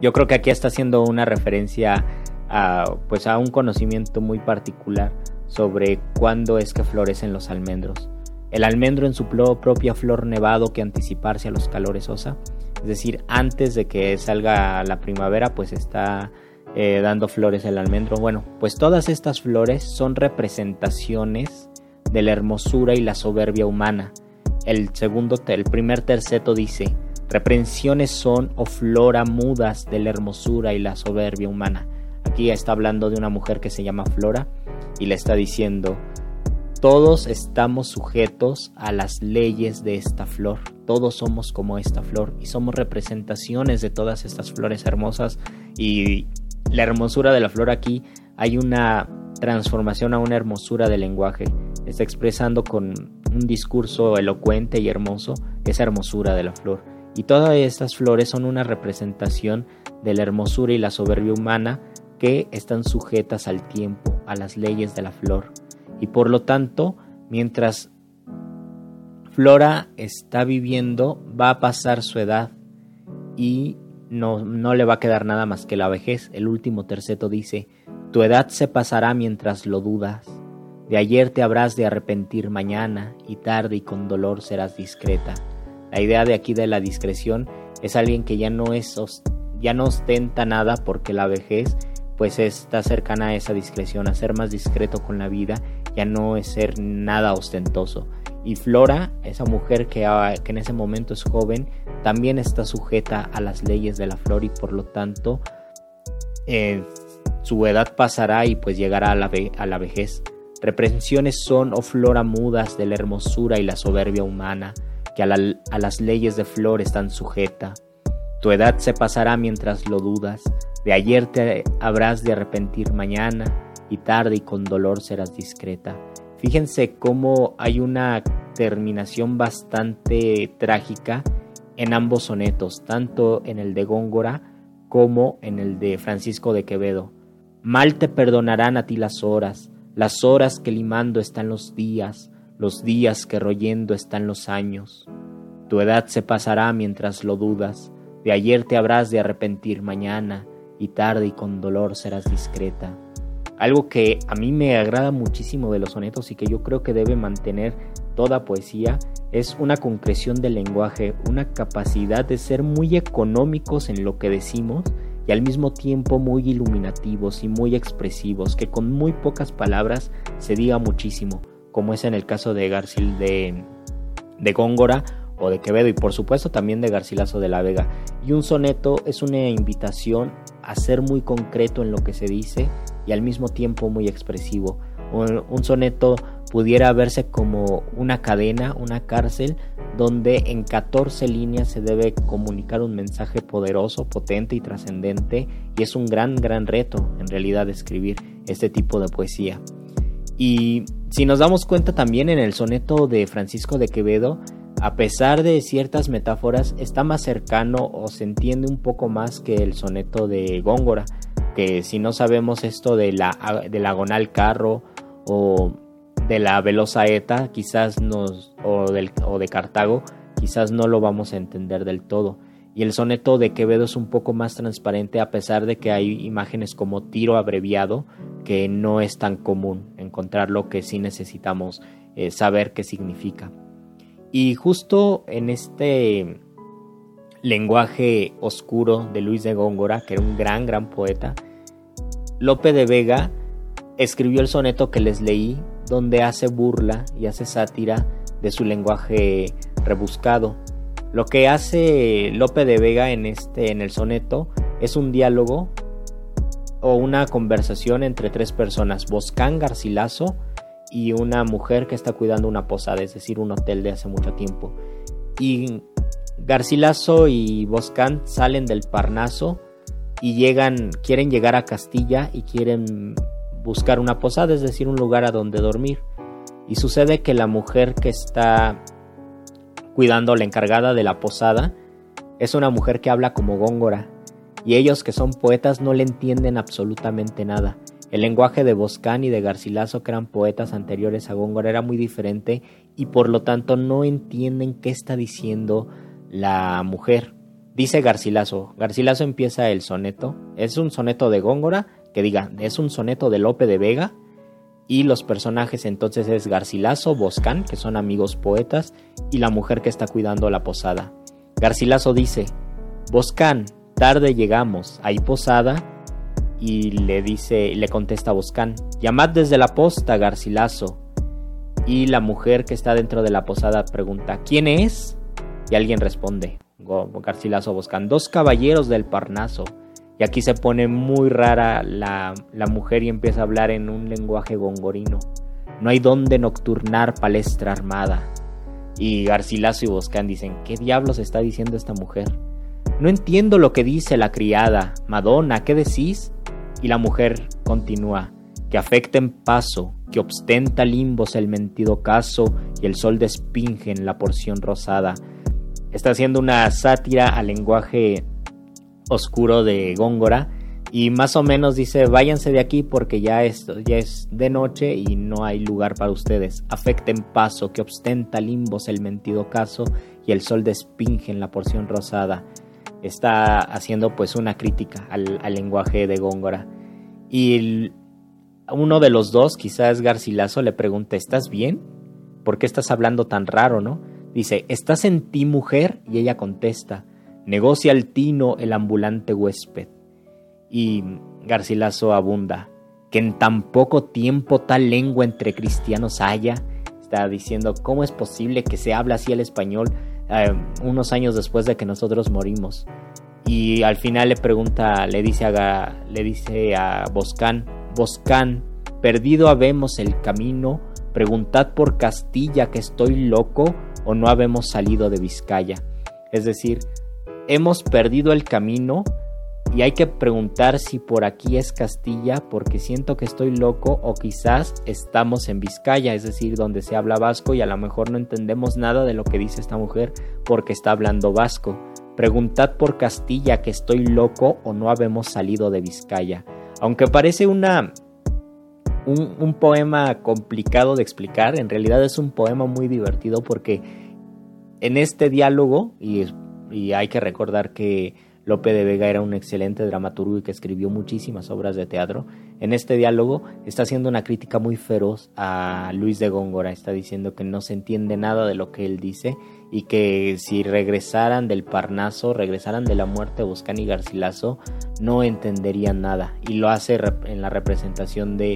yo creo que aquí está haciendo una referencia a, pues a un conocimiento muy particular sobre cuándo es que florecen los almendros. El almendro en su propia flor nevado que anticiparse a los calores osa, es decir, antes de que salga la primavera, pues está eh, dando flores el almendro. Bueno, pues todas estas flores son representaciones de la hermosura y la soberbia humana. El segundo, el primer terceto dice, Reprensiones son o flora mudas de la hermosura y la soberbia humana. Aquí está hablando de una mujer que se llama Flora y le está diciendo, todos estamos sujetos a las leyes de esta flor, todos somos como esta flor y somos representaciones de todas estas flores hermosas y la hermosura de la flor aquí hay una transformación a una hermosura del lenguaje, está expresando con un discurso elocuente y hermoso esa hermosura de la flor. Y todas estas flores son una representación de la hermosura y la soberbia humana que están sujetas al tiempo, a las leyes de la flor. Y por lo tanto, mientras Flora está viviendo, va a pasar su edad y no, no le va a quedar nada más que la vejez. El último terceto dice, tu edad se pasará mientras lo dudas. De ayer te habrás de arrepentir mañana y tarde y con dolor serás discreta. La idea de aquí de la discreción es alguien que ya no es ya no ostenta nada porque la vejez pues está cercana a esa discreción, a ser más discreto con la vida, ya no es ser nada ostentoso. Y Flora, esa mujer que, que en ese momento es joven, también está sujeta a las leyes de la flor y por lo tanto eh, Su edad pasará y pues llegará a la, a la vejez. Reprensiones son, oh flora mudas, de la hermosura y la soberbia humana, que a, las leyes de flor están sujeta. Tu edad se pasará mientras lo dudas, de ayer te habrás de arrepentir mañana, y tarde y con dolor serás discreta. Fíjense cómo hay una terminación bastante trágica en ambos sonetos, tanto en el de Góngora como en el de Francisco de Quevedo. Mal te perdonarán a ti las horas, las horas que limando están los días, los días que royendo están los años. Tu edad se pasará mientras lo dudas, de ayer te habrás de arrepentir mañana, y tarde y con dolor serás discreta. Algo que a mí me agrada muchísimo de los sonetos y que yo creo que debe mantener toda poesía es una concreción del lenguaje, una capacidad de ser muy económicos en lo que decimos y al mismo tiempo muy iluminativos y muy expresivos, que con muy pocas palabras se diga muchísimo, como es en el caso de Garcil de, de Góngora o de Quevedo y por supuesto también de Garcilaso de la Vega. Y un soneto es una invitación a ser muy concreto en lo que se dice y al mismo tiempo muy expresivo. Un, soneto pudiera verse como una cadena, una cárcel, donde en 14 líneas se debe comunicar un mensaje poderoso, potente y trascendente, y es un gran, gran reto en realidad escribir este tipo de poesía. Y si nos damos cuenta también en el soneto de Francisco de Quevedo, a pesar de ciertas metáforas, está más cercano o se entiende un poco más que el soneto de Góngora, que si no sabemos esto de la, del agonal carro o de la velosa eta, quizás nos, o, del, o de Cartago, quizás no lo vamos a entender del todo. Y el soneto de Quevedo es un poco más transparente a pesar de que hay imágenes como tiro abreviado, que no es tan común encontrarlo, que sí necesitamos eh, saber qué significa. Y justo en este lenguaje oscuro de Luis de Góngora, que era un gran, gran poeta, Lope de Vega escribió el soneto que les leí, donde hace burla y hace sátira de su lenguaje rebuscado. Lo que hace Lope de Vega en este en el soneto es un diálogo o una conversación entre tres personas, Boscán Garcilaso y una mujer que está cuidando una posada, es decir, un hotel de hace mucho tiempo. Y Garcilaso y Boscán salen del Parnaso y llegan, quieren llegar a Castilla y quieren buscar una posada, es decir, un lugar a donde dormir. Y sucede que la mujer que está cuidando, la encargada de la posada, es una mujer que habla como góngora. Y ellos que son poetas no le entienden absolutamente nada. El lenguaje de Boscán y de Garcilaso, que eran poetas anteriores a Góngora, era muy diferente y por lo tanto no entienden qué está diciendo la mujer. Dice Garcilaso, Garcilaso empieza el soneto, es un soneto de Góngora, que diga, es un soneto de Lope de Vega, y los personajes entonces es Garcilaso, Boscán, que son amigos poetas, y la mujer que está cuidando la posada. Garcilaso dice, Boscán, tarde llegamos, hay posada, y le dice, le contesta Boscán, llamad desde la posta, Garcilaso. Y la mujer que está dentro de la posada pregunta, ¿quién es? Y alguien responde, Garcilaso Boscán, dos caballeros del Parnaso. Y aquí se pone muy rara la, la mujer y empieza a hablar en un lenguaje gongorino. No hay donde nocturnar palestra armada. Y Garcilaso y Boscán dicen, ¿qué diablos está diciendo esta mujer? No entiendo lo que dice la criada. Madonna, ¿qué decís? Y la mujer continúa, que afecta en paso, que ostenta limbos el mentido caso y el sol despinge en la porción rosada. Está haciendo una sátira al lenguaje oscuro de Góngora y más o menos dice váyanse de aquí porque ya es, ya es de noche y no hay lugar para ustedes. Afecta en paso, que ostenta limbos el mentido caso y el sol despinge en la porción rosada está haciendo pues una crítica al, lenguaje de Góngora. Y uno de los dos, quizás Garcilaso, le pregunta, ¿estás bien? ¿Por qué estás hablando tan raro, no? Dice, ¿estás en ti mujer? Y ella contesta, negocia el tino el ambulante huésped. Y Garcilaso abunda, que en tan poco tiempo tal lengua entre cristianos haya. Está diciendo, ¿cómo es posible que se hable así el español? Eh, unos años después de que nosotros morimos. y al final le pregunta, le dice a, le dice a perdido habemos el camino, preguntad por Castilla que estoy loco o no habemos salido de Vizcaya. Es decir, hemos perdido el camino y hay que preguntar si por aquí es Castilla porque siento que estoy loco o quizás estamos en Vizcaya, es decir, donde se habla vasco y a lo mejor no entendemos nada de lo que dice esta mujer porque está hablando vasco. Preguntad por Castilla que estoy loco o no habemos salido de Vizcaya. Aunque parece una un, poema complicado de explicar, en realidad es un poema muy divertido porque en este diálogo, y, y hay que recordar que Lope de Vega era un excelente dramaturgo y que escribió muchísimas obras de teatro. En este diálogo está haciendo una crítica muy feroz a Luis de Góngora. Está diciendo que no se entiende nada de lo que él dice y que si regresaran del Parnaso, regresaran de la muerte de Boscán y Garcilaso, no entenderían nada. Y lo hace en la representación de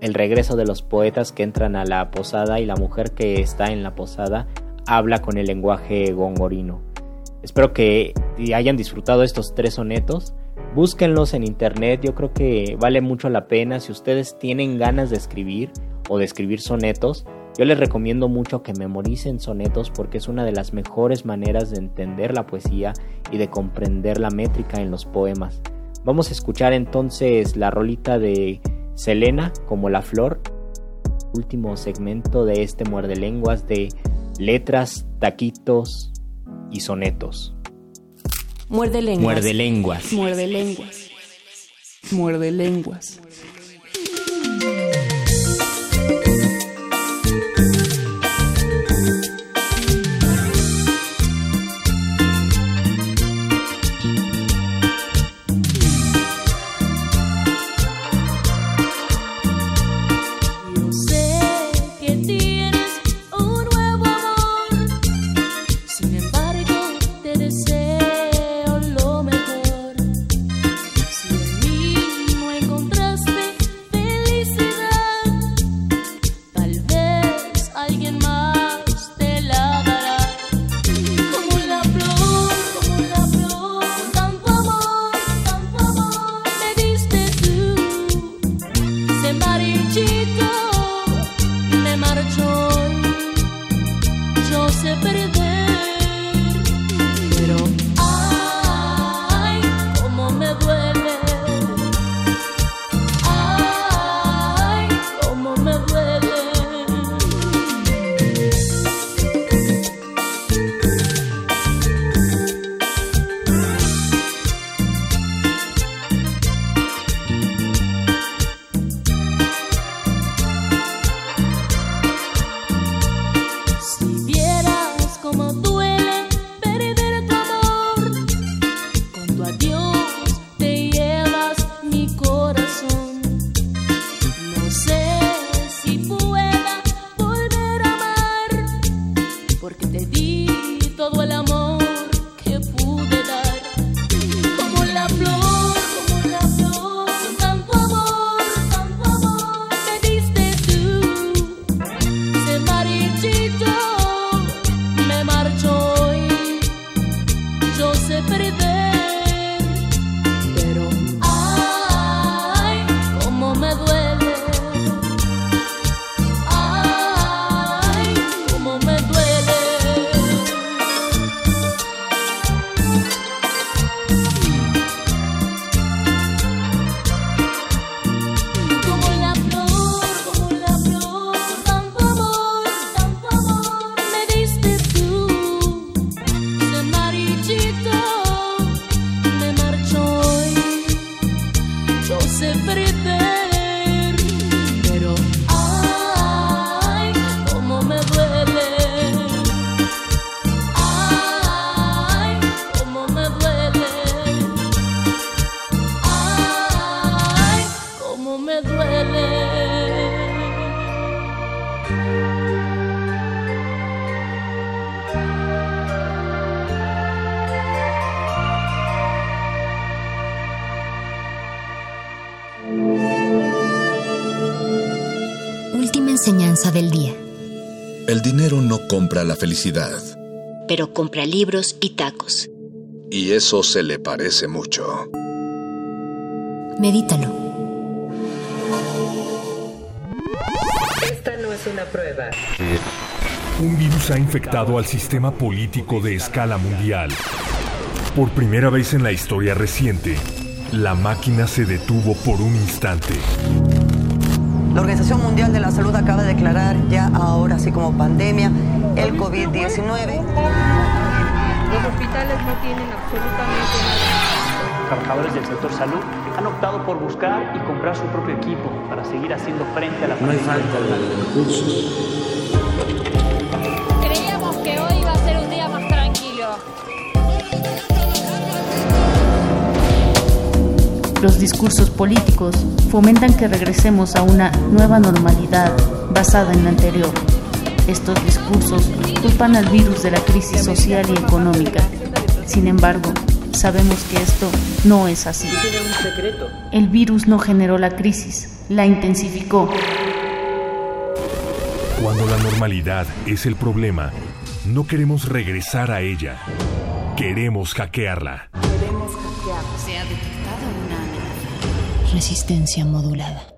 el regreso de los poetas que entran a la posada y la mujer que está en la posada habla con el lenguaje gongorino. Espero que hayan disfrutado estos tres sonetos. Búsquenlos en internet, yo creo que vale mucho la pena. Si ustedes tienen ganas de escribir o de escribir sonetos, yo les recomiendo mucho que memoricen sonetos porque es una de las mejores maneras de entender la poesía y de comprender la métrica en los poemas. Vamos a escuchar entonces la rolita de Selena como la flor, último segmento de este muerde lenguas de letras, taquitos, y sonetos. Muerde lenguas. Muerde lenguas. Muerde lenguas. Muerde lenguas. La felicidad. Pero compra libros y tacos. Y eso se le parece mucho. Medítalo. Esta no es una prueba. Un virus ha infectado al sistema político de escala mundial. Por primera vez en la historia reciente, la máquina se detuvo por un instante. La Organización Mundial de la Salud acaba de declarar ya ahora, así como pandemia, el COVID-19. Los hospitales no tienen absolutamente nada. Trabajadores del sector salud han optado por buscar y comprar su propio equipo para seguir haciendo frente a la pandemia. No hay falta de recursos. Creíamos que hoy iba a ser un día más tranquilo. Los discursos políticos fomentan que regresemos a una nueva normalidad basada en la anterior. Estos discursos culpan al virus de la crisis social y económica. Sin embargo, sabemos que esto no es así. El virus no generó la crisis, la intensificó. Cuando la normalidad es el problema, no queremos regresar a ella. Queremos hackearla. Queremos hackearla. Se ha detectado una amenaza. Resistencia modulada.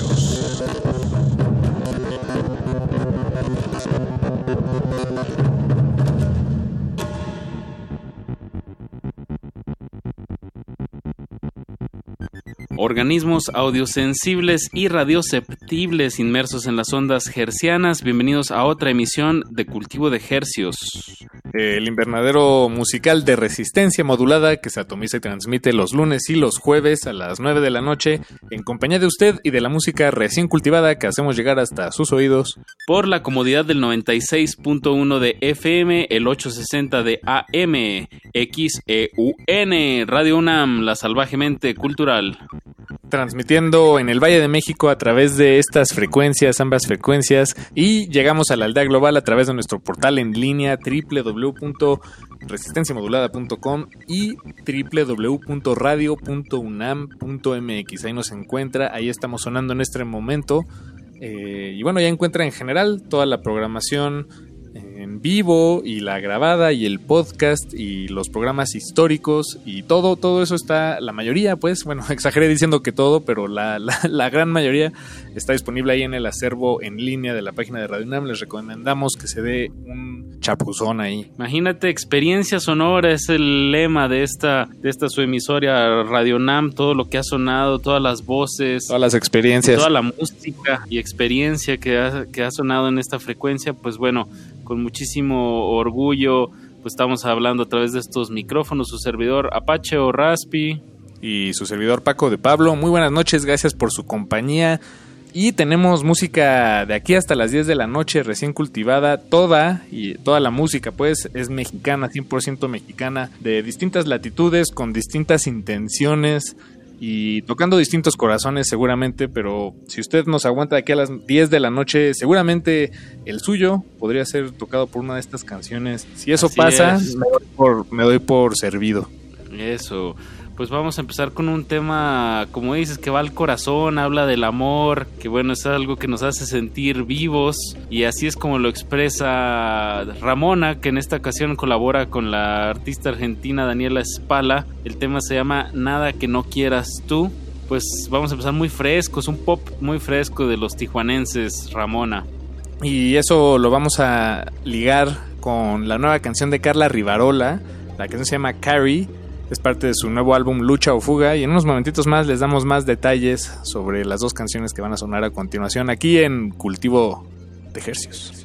Organismos audiosensibles y radioceptibles inmersos en las ondas hercianas. Bienvenidos a otra emisión de Cultivo de Hercios. El invernadero musical de resistencia modulada que se atomiza y transmite los lunes y los jueves a las 9 de la noche en compañía de usted y de la música recién cultivada que hacemos llegar hasta sus oídos. Por la comodidad del 96.1 de FM, el 860 de AM, XEUN, Radio UNAM, la salvajemente cultural. Transmitiendo en el Valle de México a través de estas frecuencias, ambas frecuencias, y llegamos a la aldea global a través de nuestro portal en línea www.resistenciamodulada.com y www.radio.unam.mx. Ahí nos encuentra, ahí estamos sonando en este momento. Eh, y bueno, ya encuentra en general toda la programación en vivo y la grabada y el podcast y los programas históricos y todo, todo eso está, la mayoría pues, bueno, *laughs* exageré diciendo que todo, pero la, la, gran mayoría está disponible ahí en el acervo en línea de la página de Radio UNAM. Les recomendamos que se dé un chapuzón ahí. Imagínate, experiencia sonora es el lema de esta, de esta su emisoria Radio UNAM, todo lo que ha sonado, todas las voces, todas las experiencias, toda la música y experiencia que ha, que ha sonado en esta frecuencia, pues bueno, con muchísimo orgullo, pues estamos hablando a través de estos micrófonos, su servidor Apache o Raspi. Y su servidor Paco de Pablo. Muy buenas noches, gracias por su compañía. Y tenemos música de aquí hasta las 10 de la noche, recién cultivada, toda, y toda la música pues es mexicana, 100% mexicana, de distintas latitudes, con distintas intenciones, y tocando distintos corazones seguramente, pero si usted nos aguanta de aquí a las 10 de la noche, seguramente el suyo podría ser tocado por una de estas canciones. Si eso pasa, me doy, por, me doy por servido. Eso pues vamos a empezar con un tema, como dices, que va al corazón, habla del amor, que bueno, es algo que nos hace sentir vivos y así es como lo expresa Ramona, que en esta ocasión colabora con la artista argentina Daniela Spala. El tema se llama Nada que no quieras tú. Pues vamos a empezar muy fresco, es un pop muy fresco de los tijuanenses, Ramona. Y eso lo vamos a ligar con la nueva canción de Carla Rivarola, la canción se llama Carrie es parte de su nuevo álbum Lucha o Fuga y en unos momentitos más les damos más detalles sobre las dos canciones que van a sonar a continuación aquí en Cultivo de Ejercicios.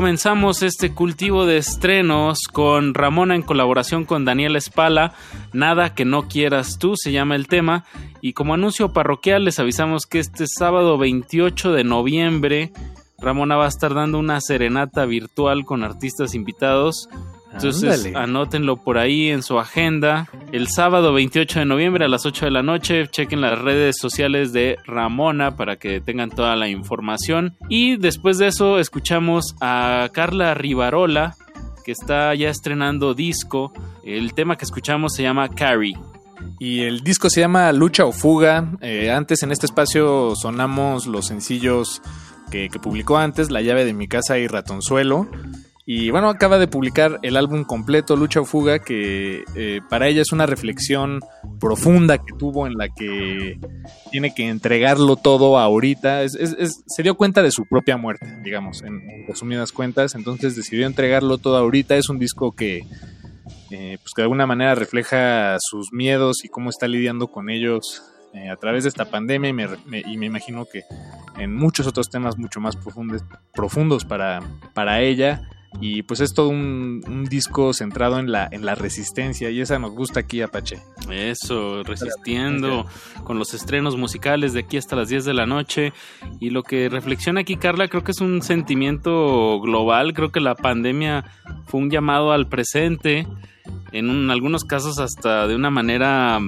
Comenzamos este cultivo de estrenos con Ramona en colaboración con Daniel Espala. Nada que no quieras tú se llama el tema. Y como anuncio parroquial les avisamos que este sábado 28 de noviembre Ramona va a estar dando una serenata virtual con artistas invitados. Entonces Ándale. anótenlo por ahí en su agenda. El sábado 28 de noviembre a las 8 de la noche. Chequen las redes sociales de Ramona para que tengan toda la información. Y después de eso escuchamos a Carla Rivarola que está ya estrenando disco. El tema que escuchamos se llama Carrie. Y el disco se llama Lucha o Fuga. Eh, antes en este espacio sonamos los sencillos que, que publicó antes, La llave de mi casa y Ratonzuelo. Y bueno, acaba de publicar el álbum completo, Lucha o Fuga, que eh, para ella es una reflexión profunda que tuvo en la que tiene que entregarlo todo ahorita. Es- se dio cuenta de su propia muerte, digamos, en, resumidas cuentas. Entonces decidió entregarlo todo ahorita. Es un disco que, eh, pues que de alguna manera refleja sus miedos y cómo está lidiando con ellos eh, a través de esta pandemia y me, me- y me imagino que en muchos otros temas mucho más profundos, profundos para, para ella. Y pues es todo un, un disco centrado en la, en la resistencia y esa nos gusta aquí Apache. Eso, resistiendo con los estrenos musicales de aquí hasta las 10 de la noche. Y lo que reflexiona aquí Carla creo que es un sentimiento global, creo que la pandemia fue un llamado al presente, en un- algunos casos hasta de una manera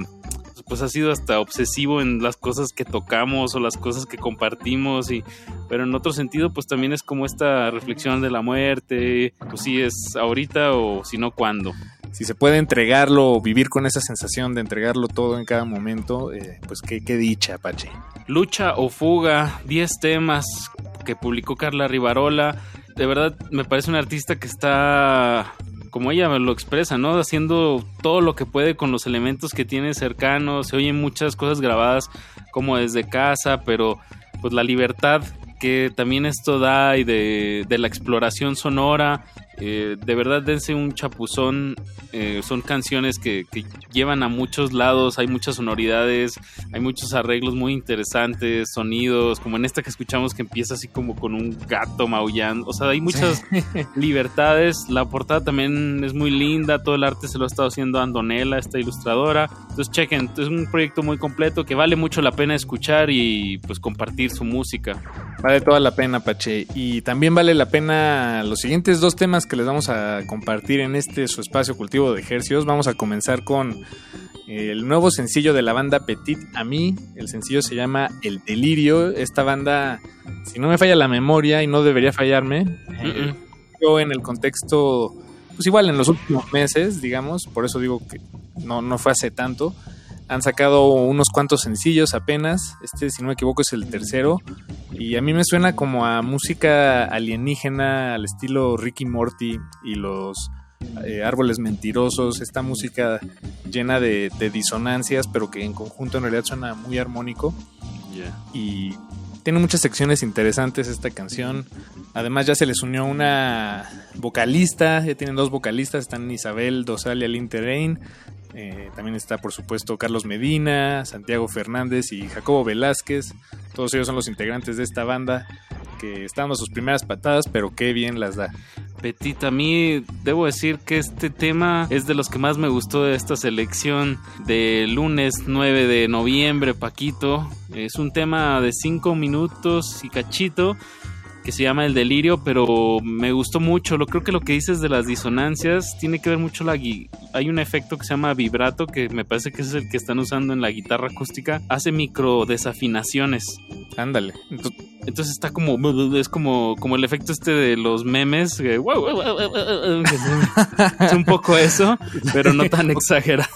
pues ha sido hasta obsesivo en las cosas que tocamos o las cosas que compartimos y pero en otro sentido pues también es como esta reflexión de la muerte pues si es ahorita o si no cuándo Si se puede entregarlo o vivir con esa sensación de entregarlo todo en cada momento, eh, pues qué, qué dicha Apache. Lucha o fuga, 10 temas que publicó Carla Rivarola. De verdad, me parece un artista que está, como ella lo expresa, ¿no? Haciendo todo lo que puede con los elementos que tiene cercanos. Se oyen muchas cosas grabadas como desde casa, pero pues la libertad que también esto da y de, de la exploración sonora. Eh, de verdad, dense un chapuzón. Eh, son canciones que, que llevan a muchos lados, hay muchas sonoridades, hay muchos arreglos muy interesantes, sonidos, como en esta que escuchamos que empieza así como con un gato maullando. O sea, hay muchas *laughs* libertades. La portada también es muy linda, todo el arte se lo ha estado haciendo Andonela, esta ilustradora. Entonces, chequen, es un proyecto muy completo que vale mucho la pena escuchar y pues compartir su música. Vale toda la pena, Pache. Y también vale la pena los siguientes dos temas que les vamos a compartir en este su espacio cultivo de ejercicios. Vamos a comenzar con el nuevo sencillo de la banda Petit a mí. El sencillo se llama El Delirio. Esta banda, si no me falla la memoria y no debería fallarme, eh, yo en el contexto, pues igual en los últimos meses, digamos, por eso digo que no, no fue hace tanto. Han sacado unos cuantos sencillos apenas. Este, si no me equivoco, es el tercero. Y a mí me suena como a música alienígena al estilo Ricky Morty y los eh, árboles mentirosos. Esta música llena de, de disonancias, pero que en conjunto en realidad suena muy armónico. Y tiene muchas secciones interesantes esta canción. Además ya se les unió una vocalista, ya tienen dos vocalistas, están Isabel Dosal y Aline Terrain. Eh, también está por supuesto Carlos Medina, Santiago Fernández y Jacobo Velázquez. Todos ellos son los integrantes de esta banda que están dando sus primeras patadas, pero qué bien las da. Petit, a mí debo decir que este tema es de los que más me gustó de esta selección de lunes 9 de noviembre, Paquito. Es un tema de 5 minutos y cachito que se llama El Delirio, pero me gustó mucho. Lo creo que lo que dices de las disonancias tiene que ver mucho la hay un efecto que se llama vibrato que me parece que es el que están usando en la guitarra acústica. Hace micro desafinaciones. Ándale. Entonces está como es como como el efecto este de los memes, que es un poco eso, pero no tan *laughs* exagerado.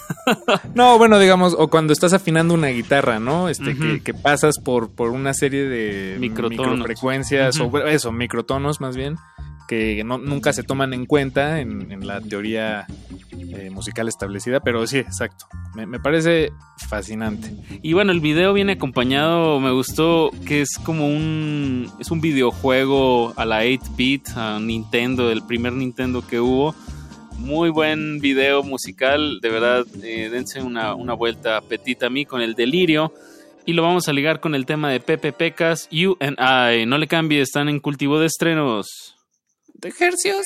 No, bueno, digamos, o cuando estás afinando una guitarra, ¿no? Este, que, que pasas por, por una serie de Microtonos. microfrecuencias, o eso, microtonos más bien, que no, nunca se toman en cuenta en, la teoría eh, musical establecida, pero sí, exacto. Me, me parece fascinante. Y bueno, el video viene acompañado, me gustó que es como un es un videojuego a la 8-bit, a Nintendo, el primer Nintendo que hubo. Muy buen video musical, de verdad, eh, dense una, una vuelta petita a mí con el delirio. Y lo vamos a ligar con el tema de Pepe Pecas, You and I. No le cambie, están en cultivo de estrenos. De ejercicios.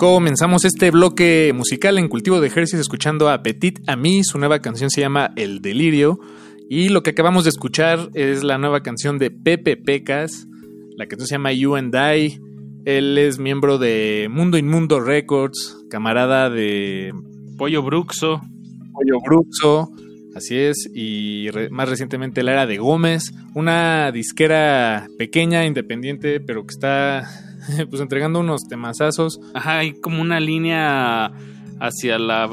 Comenzamos este bloque musical en cultivo de ejercicios escuchando a Petit Ami. Su nueva canción se llama El Delirio. Y lo que acabamos de escuchar es la nueva canción de Pepe Pecas. La canción se llama You and I. Él es miembro de Mundo Inmundo Records, camarada de Pollo Bruxo. Pollo Bruxo, así es, y re- más recientemente la era de Gómez, una disquera pequeña, independiente, pero que está *laughs* pues entregando unos temazazos. Ajá, hay como una línea hacia la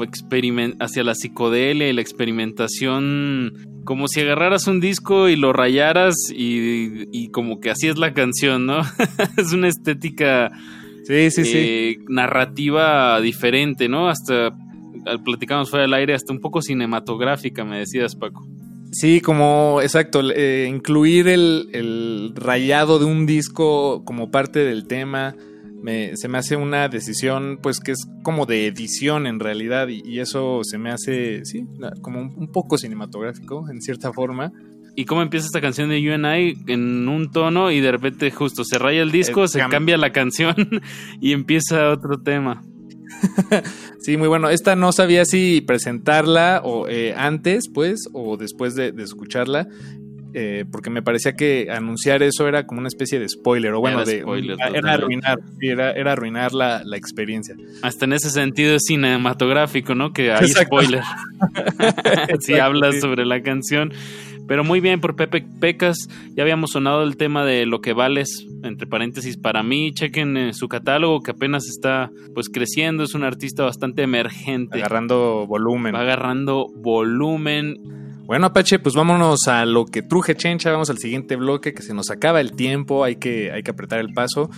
hacia la psicodelia y la experimentación, como si agarraras un disco y lo rayaras y, y como que así es la canción, ¿no? *laughs* es una estética sí, sí, eh, narrativa diferente, ¿no? Hasta al- platicamos fuera del aire, hasta un poco cinematográfica, me decías, Paco. Sí, como, exacto, eh, incluir el, el rayado de un disco como parte del tema, me- se me hace una decisión pues que es como de edición en realidad y, y eso se me hace, sí, como un, un poco cinematográfico en cierta forma. ¿Y cómo empieza esta canción de UNI en un tono y de repente justo se raya el disco, Eh, se cam- cambia la canción *laughs* y empieza otro tema? *laughs* Sí, muy bueno. Esta no sabía si presentarla o eh, antes, pues, o después de, de escucharla. eh, porque me parecía que anunciar eso era como una especie de spoiler, o bueno, Era de spoiler, era arruinar, era, era arruinar la, la experiencia. Hasta en ese sentido es cinematográfico, ¿no? Que hay Exacto. spoiler. *laughs* *laughs* si hablas sobre la canción. Pero muy bien por Pepe Pecas. Ya habíamos sonado el tema de lo que vales, entre paréntesis, para mí. Chequen eh, su catálogo que apenas está pues creciendo. Es un artista bastante emergente. Agarrando volumen. Va agarrando volumen. Bueno, Apache, pues vámonos a lo que truje chencha. Vamos al siguiente bloque que se nos acaba el tiempo. Hay que, hay que apretar el paso.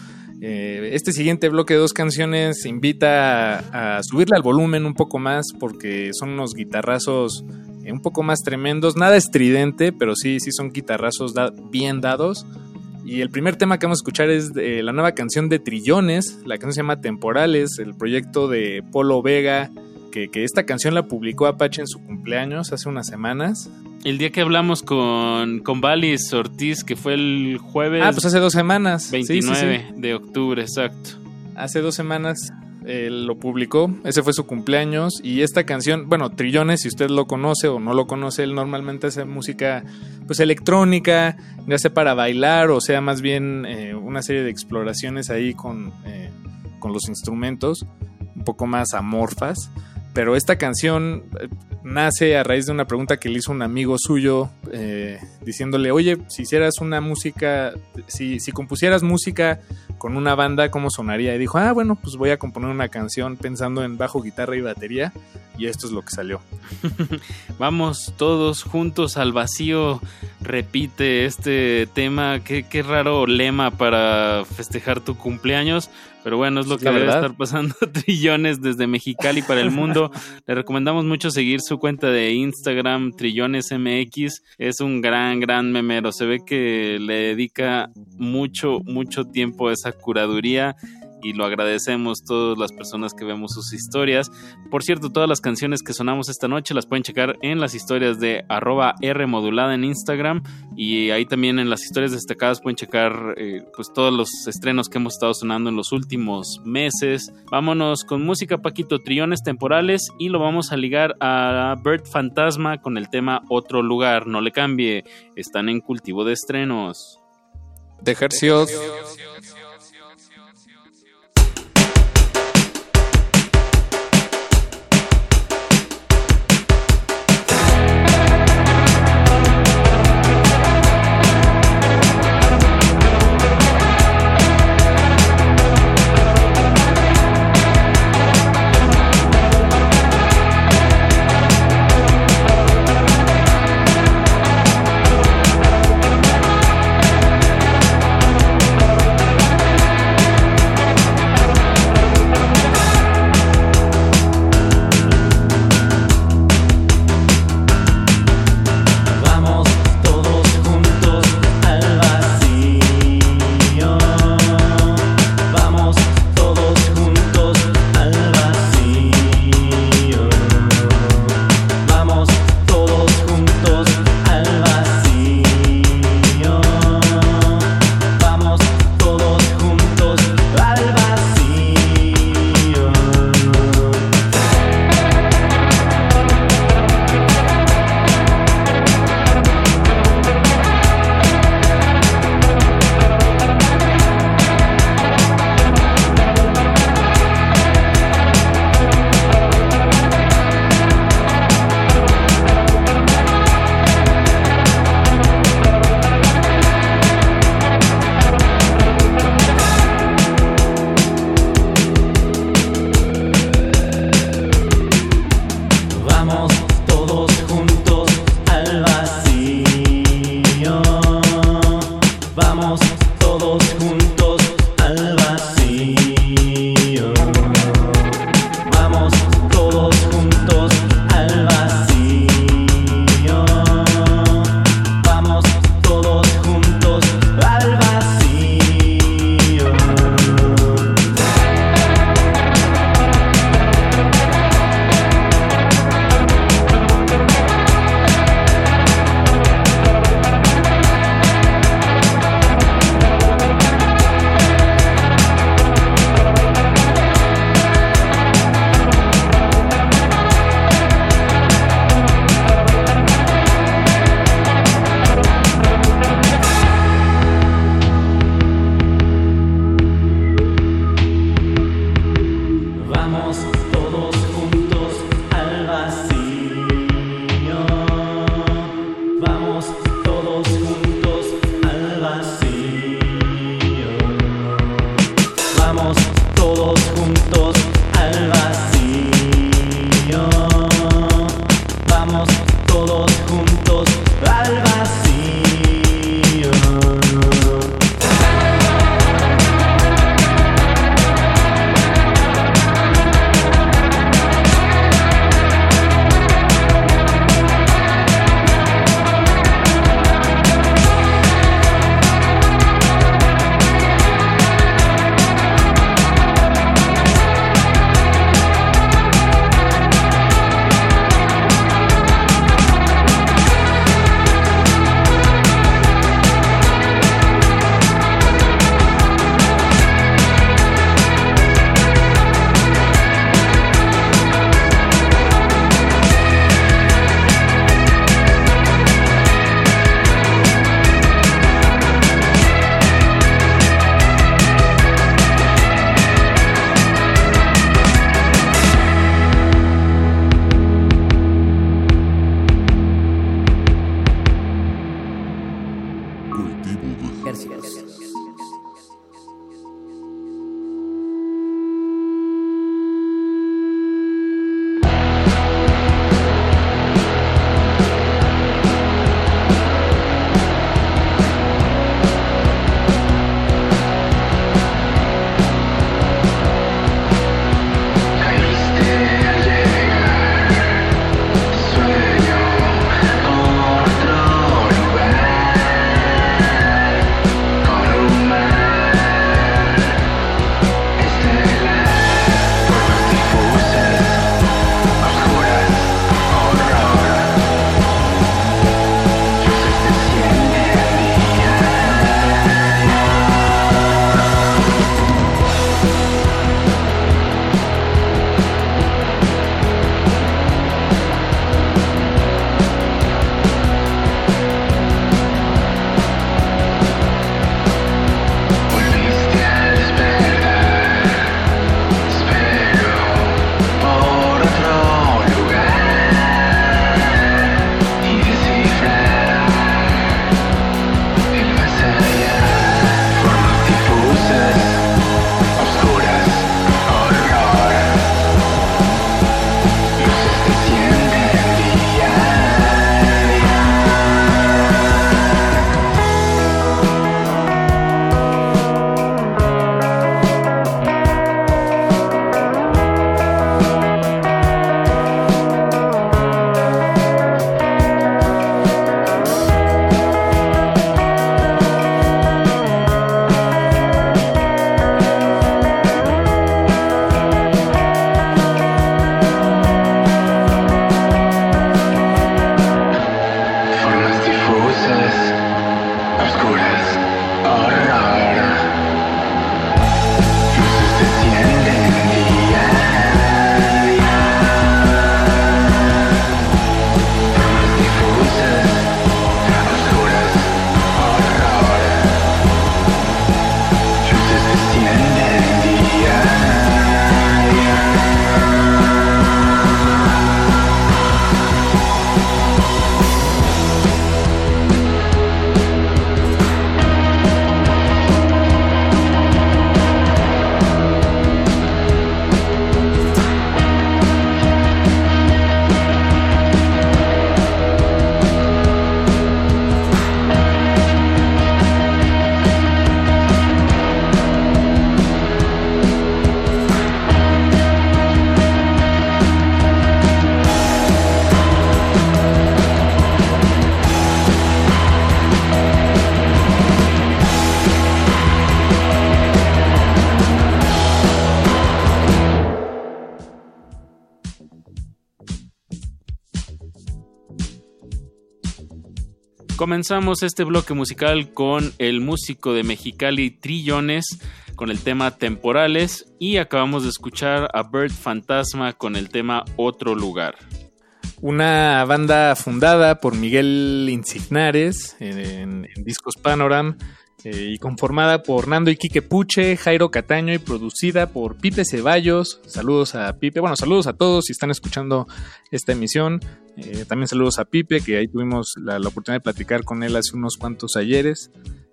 Eh, este siguiente bloque de dos canciones invita a, subirle al volumen un poco más porque son unos guitarrazos eh, un poco más tremendos, nada estridente, pero sí, sí son guitarrazos bien dados. Y el primer tema que vamos a escuchar es la nueva canción de Trillones, la canción se llama Temporales, el proyecto de Polo Vega, que, que esta canción la publicó Apache en su cumpleaños hace unas semanas. El día que hablamos con, con Valis Ortiz, que fue el jueves Ah, pues hace dos semanas. Sí, sí, sí. 29 de octubre, exacto. Hace dos semanas eh, lo publicó, ese fue su cumpleaños y esta canción, bueno, Trillones, si usted lo conoce o no lo conoce, él normalmente hace música pues electrónica, ya sea para bailar o sea más bien eh, una serie de exploraciones ahí con, eh, con los instrumentos, un poco más amorfas. Pero esta canción eh, nace a raíz de una pregunta que le hizo un amigo suyo eh, diciéndole, oye, si hicieras una música, si, si compusieras música con una banda, ¿cómo sonaría? Y dijo, ah, bueno, pues voy a componer una canción pensando en bajo, guitarra y batería. Y esto es lo que salió. *laughs* Vamos todos juntos al vacío. Repite este tema. Qué, qué raro lema para festejar tu cumpleaños. Pero bueno, es lo que debe estar pasando *laughs* Trillones desde Mexicali para el mundo. *laughs* Le recomendamos mucho seguir su cuenta de Instagram, Trillones MX. Es un gran, gran memero. Se ve que le dedica mucho, mucho tiempo a esa curaduría y lo agradecemos todas las personas que vemos sus historias. Por cierto, todas las canciones que sonamos esta noche las pueden checar en las historias de arroba R modulada en Instagram y ahí también en las historias destacadas pueden checar eh, pues todos los estrenos que hemos estado sonando en los últimos meses. Vámonos con música Paquito Trillones temporales y lo vamos a ligar a Bird Fantasma con el tema Otro lugar, no le cambie, están en cultivo de estrenos. De. Comenzamos este bloque musical con el músico de Mexicali Trillones con el tema Temporales y acabamos de escuchar a Bird Fantasma con el tema Otro Lugar. Una banda fundada por Miguel Insignares en, en Discos Panoram y conformada por Nando y Quique Puche, Jairo Cataño y producida por Pipe Ceballos. Saludos a Pipe, bueno, saludos a todos si están escuchando esta emisión. Eh, también saludos a Pipe, que ahí tuvimos la, la oportunidad de platicar con él hace unos cuantos ayeres.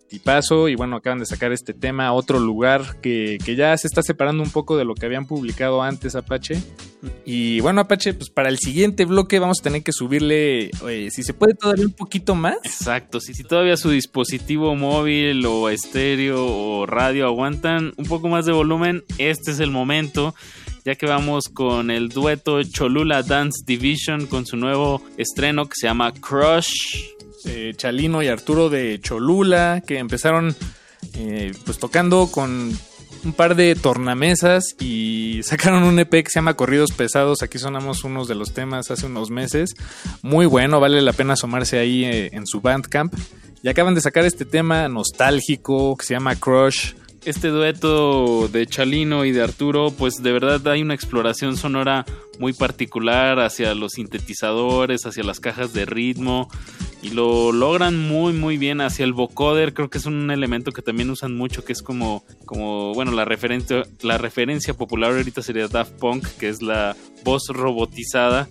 Tipazo, y bueno, acaban de sacar este tema, otro lugar que, que ya se está separando un poco de lo que habían publicado antes Apache. Y bueno, Apache, pues para el siguiente bloque vamos a tener que subirle, eh, si se puede, todavía un poquito más. Exacto, si, si todavía su dispositivo móvil o estéreo o radio aguantan un poco más de volumen, este es el momento. Ya que vamos con el dueto Cholula Dance Division con su nuevo estreno que se llama Crush. Eh, Chalino y Arturo de Cholula, que empezaron eh, pues tocando con un par de tornamesas y *laughs* sacaron un EP que se llama Corridos Pesados. Aquí sonamos unos de los temas hace unos meses. Muy bueno, vale la pena asomarse ahí eh, en su Bandcamp. Y acaban de sacar este tema nostálgico que se llama Crush. Este dueto de Chalino y de Arturo, pues de verdad hay una exploración sonora muy particular hacia los sintetizadores, hacia las cajas de ritmo y lo logran muy muy bien hacia el vocoder, creo que es un elemento que también usan mucho que es como como bueno, la referencia la referencia popular ahorita sería Daft Punk, que es la voz robotizada.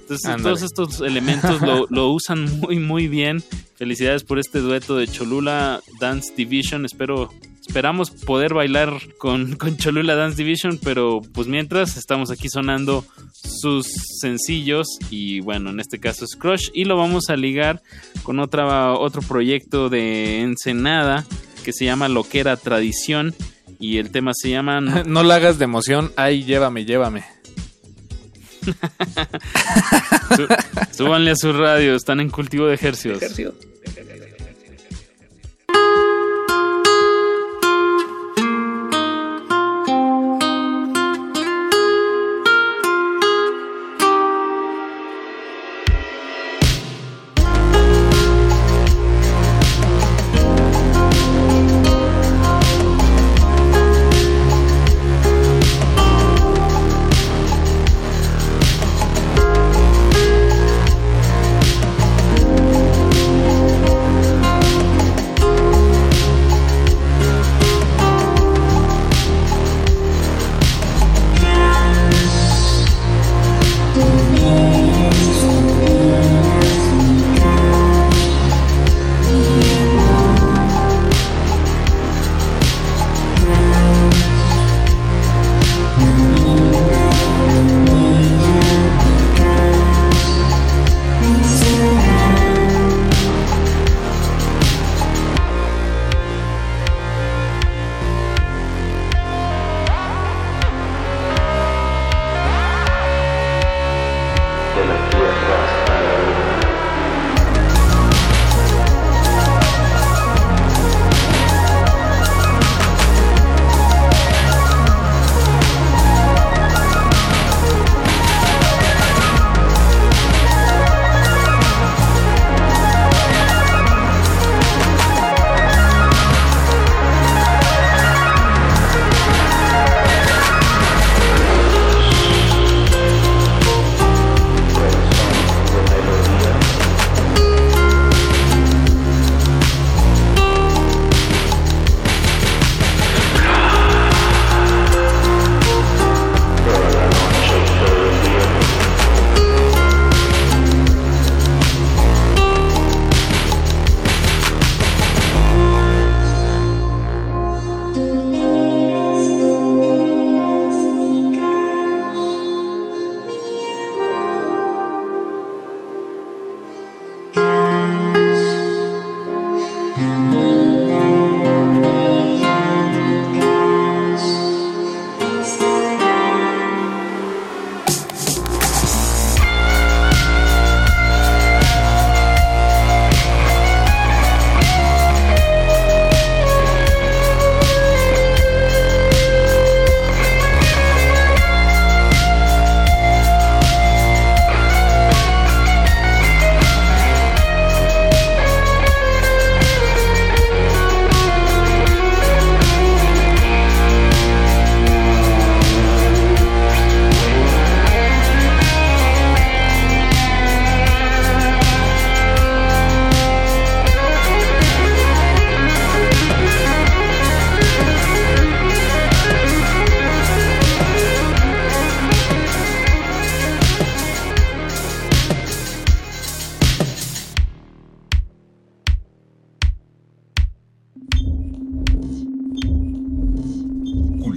Entonces todos estos elementos lo, *laughs* lo usan muy muy bien. Felicidades por este dueto de Cholula Dance Division. Espero, esperamos poder bailar con, *laughs* con Cholula Dance Division, pero pues mientras estamos aquí sonando sus sencillos y bueno, en este caso es Crush y lo vamos a ligar con otra, otro proyecto de Ensenada que se llama Loquera Tradición y el tema se llama *laughs* No la hagas de emoción, ay, llévame, llévame. *laughs* Sú- Súbanle a su radio, están en cultivo de ejercicios.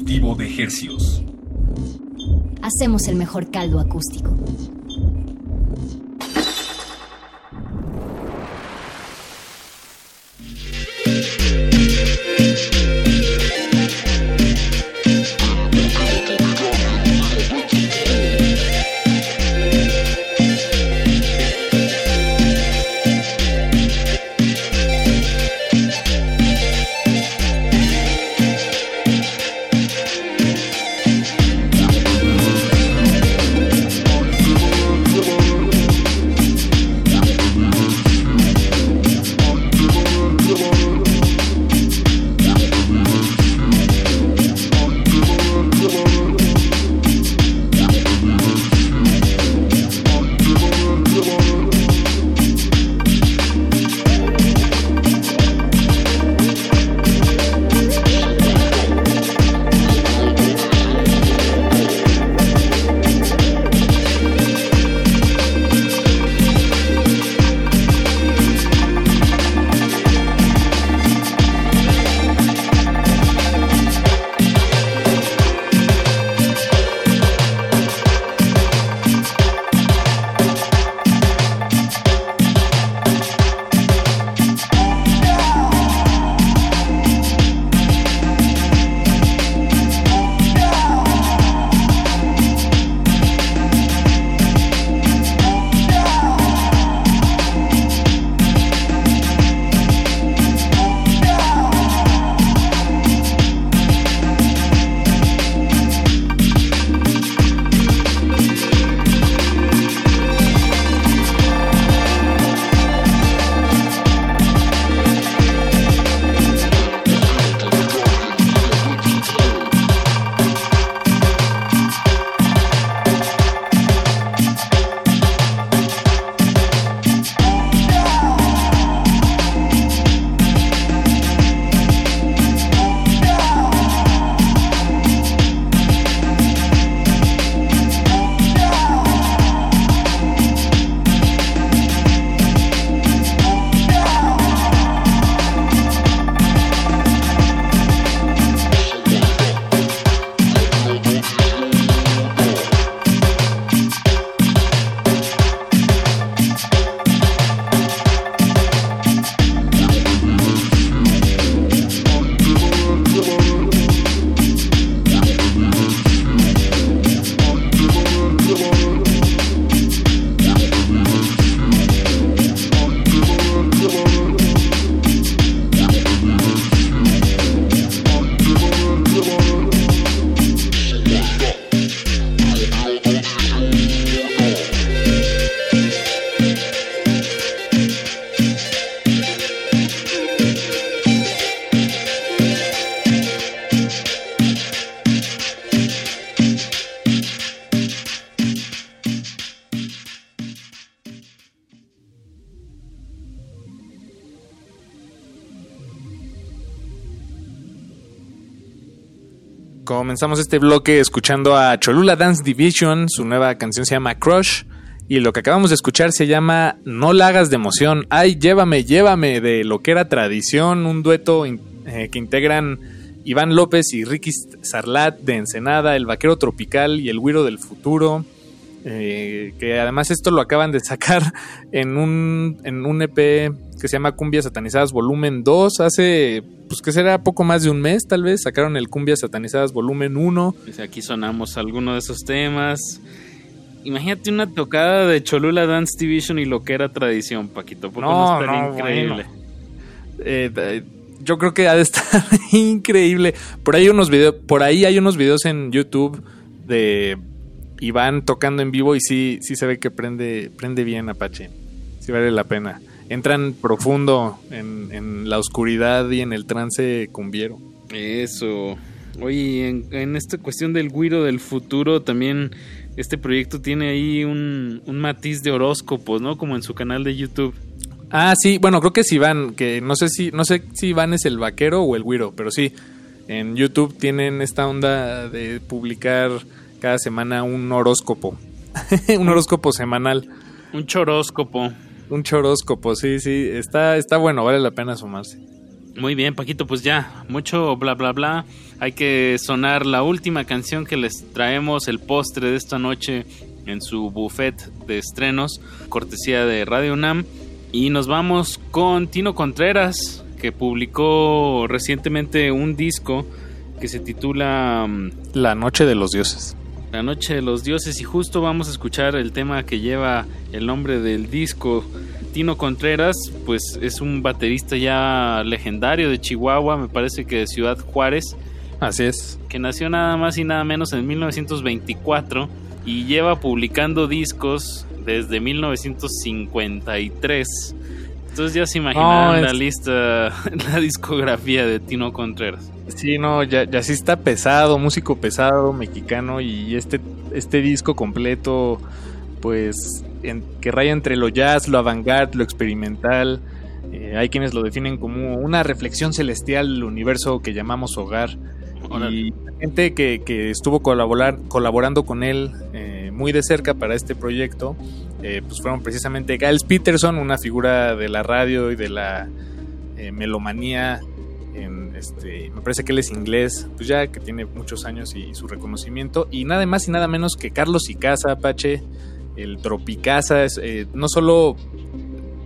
De hercios. Hacemos el mejor caldo acústico. Comenzamos este bloque escuchando a Cholula Dance Division, su nueva canción se llama Crush. Y lo que acabamos de escuchar se llama No la hagas de emoción. Ay, llévame, llévame, de lo que era tradición, un dueto eh, que integran Iván López y Ricky Sarlat de Ensenada, el vaquero tropical y el güiro del futuro. eh, que además esto lo acaban de sacar en un, en un EP que se llama Cumbias Satanizadas Volumen 2. Hace, pues que será poco más de un mes tal vez, sacaron el Cumbias Satanizadas Volumen 1. Pues aquí sonamos alguno de esos temas. Imagínate una tocada de Cholula Dance Division y lo que era tradición, Paquito. ¿Por qué no, No, no, increíble? bueno. Eh, eh, yo creo que ha de estar *laughs* increíble. Por ahí unos videos, por ahí hay unos videos en YouTube de Iván tocando en vivo y sí, sí se ve que prende, prende bien Apache. Sí vale la pena. Entran profundo en, en la oscuridad y en el trance cumbiero. Eso. Oye, en, en esta cuestión del guiro del futuro, también este proyecto tiene ahí un, un matiz de horóscopos, ¿no? Como en su canal de YouTube. Ah, sí, bueno, creo que es Iván, que no sé si, no sé si Iván es el vaquero o el güiro, pero sí, en YouTube tienen esta onda de publicar cada semana un horóscopo, *laughs* un horóscopo semanal. Un choróscopo. Un choróscopo, sí, sí, está, está bueno, vale la pena sumarse. Muy bien, Paquito, pues ya, mucho bla bla bla. Hay que sonar la última canción que les traemos, el postre de esta noche en su buffet de estrenos, cortesía de Radio UNAM. Y nos vamos con Tino Contreras, que publicó recientemente un disco que se titula mm, La Noche de los Dioses. La Noche de los Dioses y justo vamos a escuchar el tema que lleva el nombre del disco. Tino Contreras, pues es un baterista ya legendario de Chihuahua, me parece que de Ciudad Juárez, Así es. que nació nada más y nada menos en 1924 y lleva publicando discos desde 1953. Entonces ya se imaginarán No, la es- lista, *laughs* la discografía de Tino Contreras. Sí, no, ya, ya sí está pesado, músico pesado, mexicano, y este, este disco completo, pues, en- que raya entre lo jazz, lo avant-garde, lo experimental. eh, hay quienes lo definen como una reflexión celestial del universo que llamamos hogar. Y la gente que, que estuvo colaborar, colaborando con él eh, muy de cerca para este proyecto, eh, pues fueron precisamente Giles Peterson, una figura de la radio y de la eh, melomanía en este, me parece que él es inglés, pues ya que tiene muchos años y, su reconocimiento. Y nada más y nada menos que Carlos Icaza, Apache, el Tropicasa, es, eh, no solo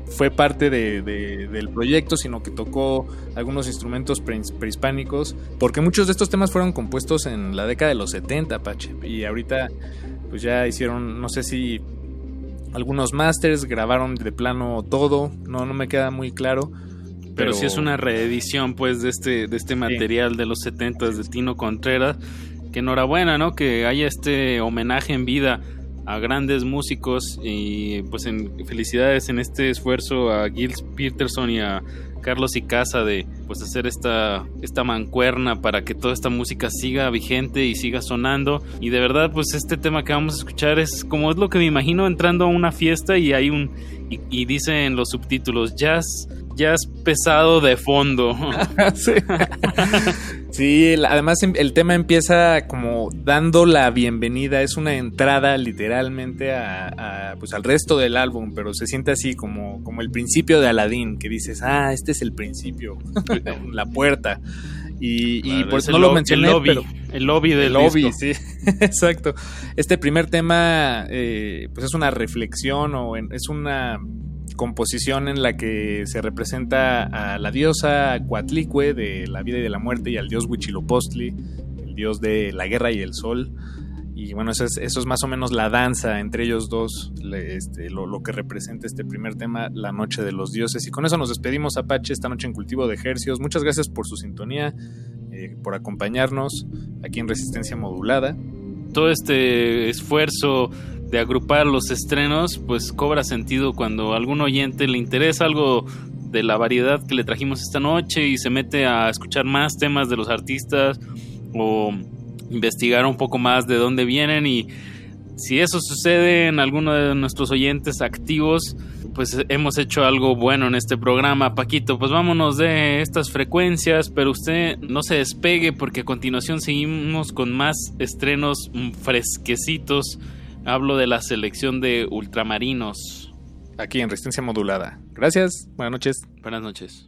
fue parte de- de- del proyecto, sino que tocó algunos instrumentos pre- prehispánicos, porque muchos de estos temas fueron compuestos en la década de los 70, Apache. Y ahorita, pues ya hicieron, no sé si algunos masters, grabaron de plano todo, no, no me queda muy claro. Pero, sí es una reedición, pues, de este, de este material de los 70 de Tino Contreras. Que enhorabuena, ¿no? Que haya este homenaje en vida a grandes músicos y pues en felicidades en este esfuerzo a Gils Peterson y a Carlos Icaza de pues hacer esta esta mancuerna para que toda esta música siga vigente y siga sonando y de verdad pues este tema que vamos a escuchar es como es lo que me imagino entrando a una fiesta y hay un y, y dice en los subtítulos jazz jazz pesado de fondo *laughs* sí. *laughs* Sí, el- además em- el tema empieza como dando la bienvenida, es una entrada literalmente a, a, pues al resto del álbum, pero se siente así como, como el principio de Aladdin, que dices, ah, este es el principio, *laughs* *laughs* la puerta. Y, y Claro, por es eso no lo lo- mencioné, el lobby, pero el lobby del el lobby, disco. sí, *laughs* exacto. Este primer tema, eh, pues es una reflexión o en- es una composición en la que se representa a la diosa Coatlicue de la vida y de la muerte y al dios Huitzilopochtli, el dios de la guerra y el sol. Y bueno, eso es, eso es más o menos la danza entre ellos dos, este, lo, que representa este primer tema, la noche de los dioses. Y con eso nos despedimos, Apache, esta noche en Cultivo de Ejercios. Muchas gracias por su sintonía, eh, por acompañarnos aquí en Resistencia Modulada. todo este esfuerzo de agrupar los estrenos, pues cobra sentido cuando a algún oyente le interesa algo de la variedad que le trajimos esta noche y se mete a escuchar más temas de los artistas o investigar un poco más de dónde vienen y si eso sucede en alguno de nuestros oyentes activos, pues hemos hecho algo bueno en este programa. Paquito, pues vámonos de estas frecuencias, pero usted no se despegue porque a continuación seguimos con más estrenos fresquecitos. Hablo de la selección de ultramarinos. Aquí en Resistencia Modulada. Gracias, buenas noches. Buenas noches.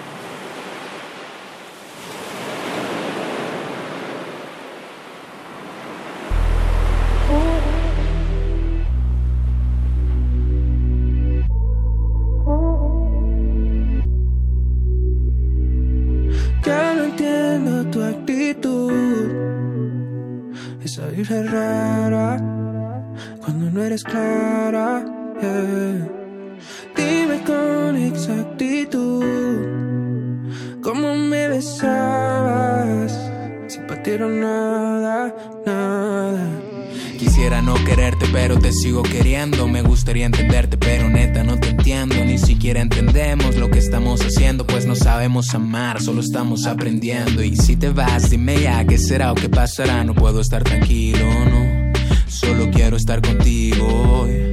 Aprendiendo. Y si te vas, dime ya qué será o qué pasará. No puedo estar tranquilo, no. Solo quiero estar contigo hoy.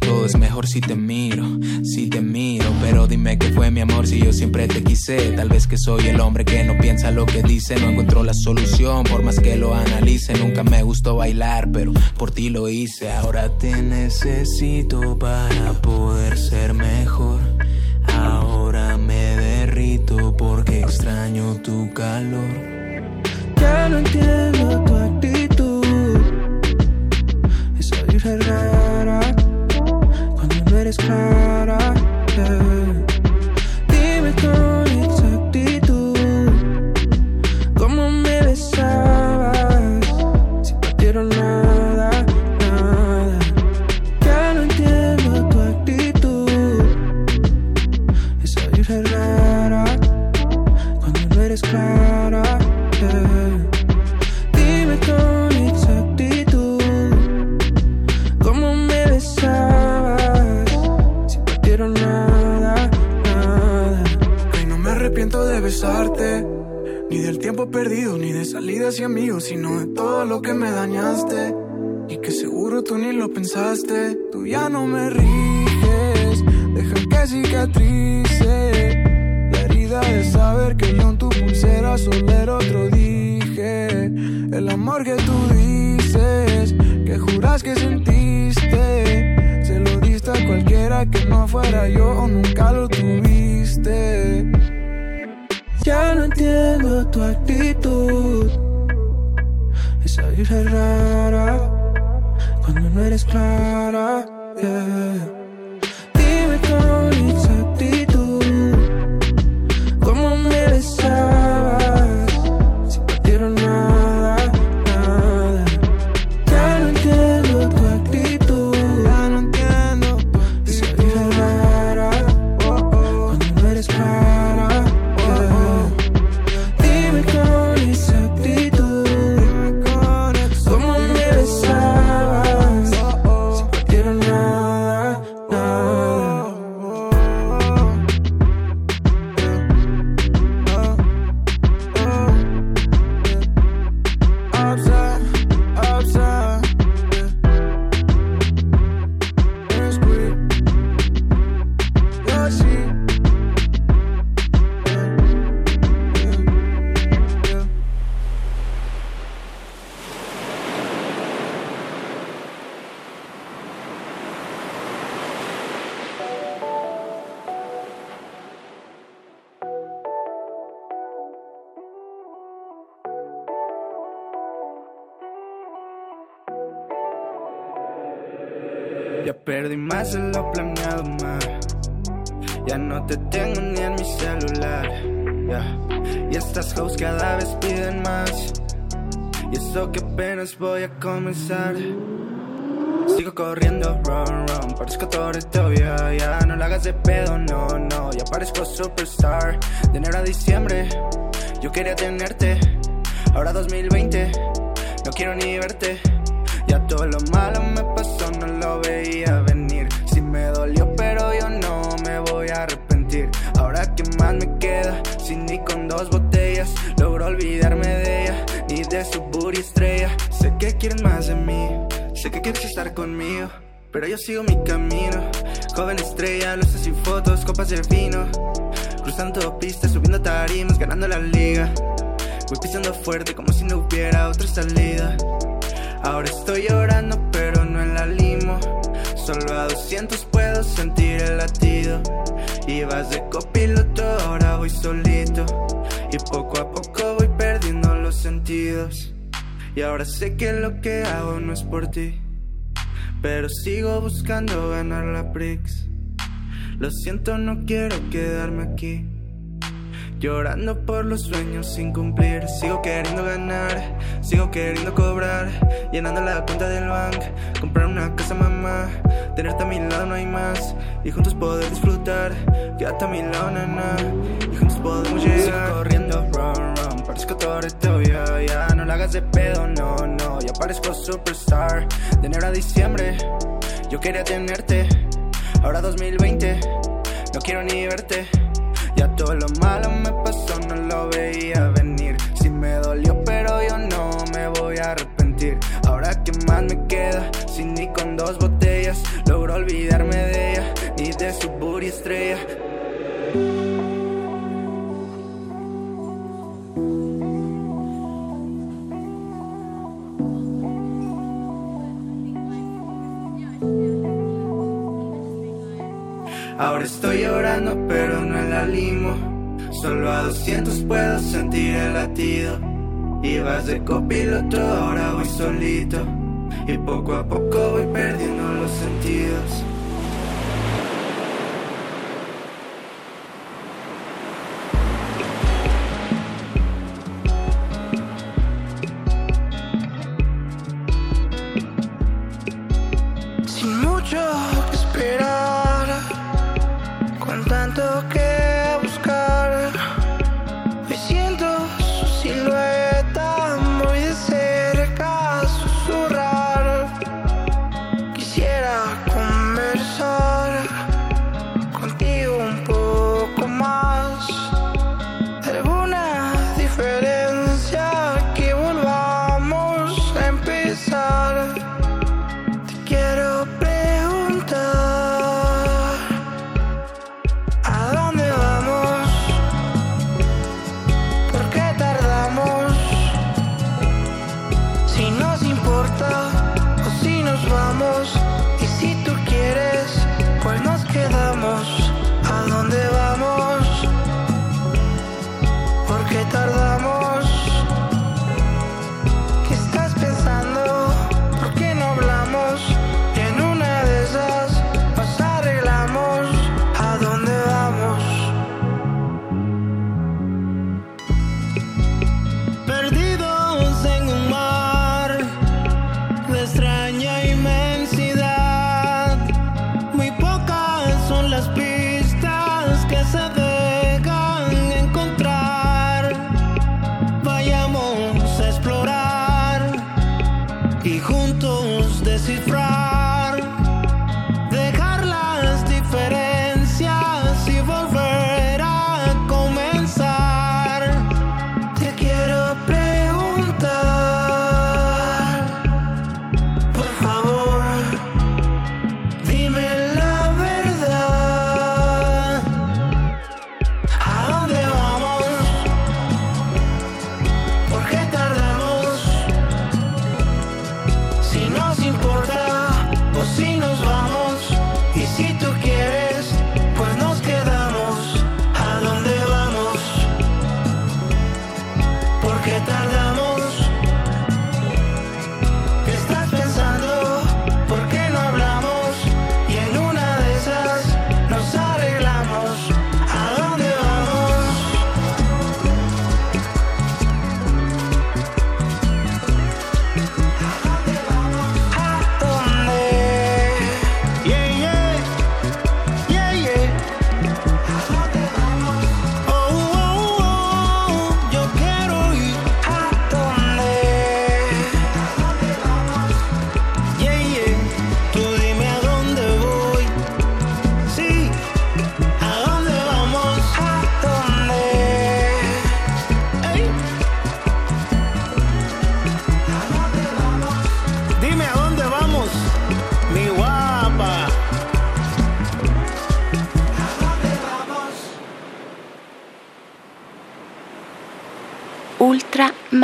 Todo es mejor si te miro, si te miro. Pero dime que fue mi amor si yo siempre te quise. Tal vez que soy el hombre que no piensa lo que dice. No encuentro la solución por más que lo analice. Nunca me gustó bailar, pero por ti lo hice. Ahora te necesito para poder ser mejor. Extraño tu calor. Ya no entiendo más lo planeado, ma. Ya no te tengo ni en mi celular. ya. Y estas hoes cada vez piden más. Y eso que apenas voy a comenzar. Sigo corriendo, run, run. Parezco Toretto, ya, ya. No la hagas de pedo, no, no. Ya parezco superstar. De enero a diciembre, yo quería tenerte. Ahora 2020, no quiero ni verte. Ya todo lo malo me pasó, no lo veía olvidarme de ella, ni de su booty estrella. Sé que quieren más de mí, sé que quieres estar conmigo. Pero yo sigo mi camino, joven estrella, luces y fotos, copas de vino. Cruzando pistas, subiendo tarimas, ganando la liga. Voy pisando fuerte como si no hubiera otra salida. Ahora estoy llorando, pero no en la limo. Solo a 200 puedo sentir el latido. Ibas de copiloto, ahora voy solito. Y poco a poco Y ahora sé que lo que hago no es por ti. Pero sigo buscando ganar la Prix. Lo siento, no quiero quedarme aquí. Llorando por los sueños sin cumplir. Sigo queriendo ganar, sigo queriendo cobrar. Llenando la cuenta del banco, comprar una casa, mamá. Tenerte a mi lado no hay más. Y juntos poder disfrutar. Quédate a mi lado, nana. Y juntos podemos llegar. Sigo corriendo, run, run. Parezco Toretto, ya, ya. No la hagas de pedo, no, no. Ya parezco superstar. De enero a diciembre, yo quería tenerte. Ahora 2020, no quiero ni verte. Ya todo lo malo me pasó, no lo veía venir. Sí me dolió, pero yo no me voy a arrepentir. Ahora que más me queda, si ni con dos botellas logro olvidarme de ella, ni de su booty estrella. Ahora estoy llorando, pero no en la limo. Solo a 200 puedo sentir el latido. Ibas de copiloto, ahora voy solito. Y poco a poco voy perdiendo los sentidos.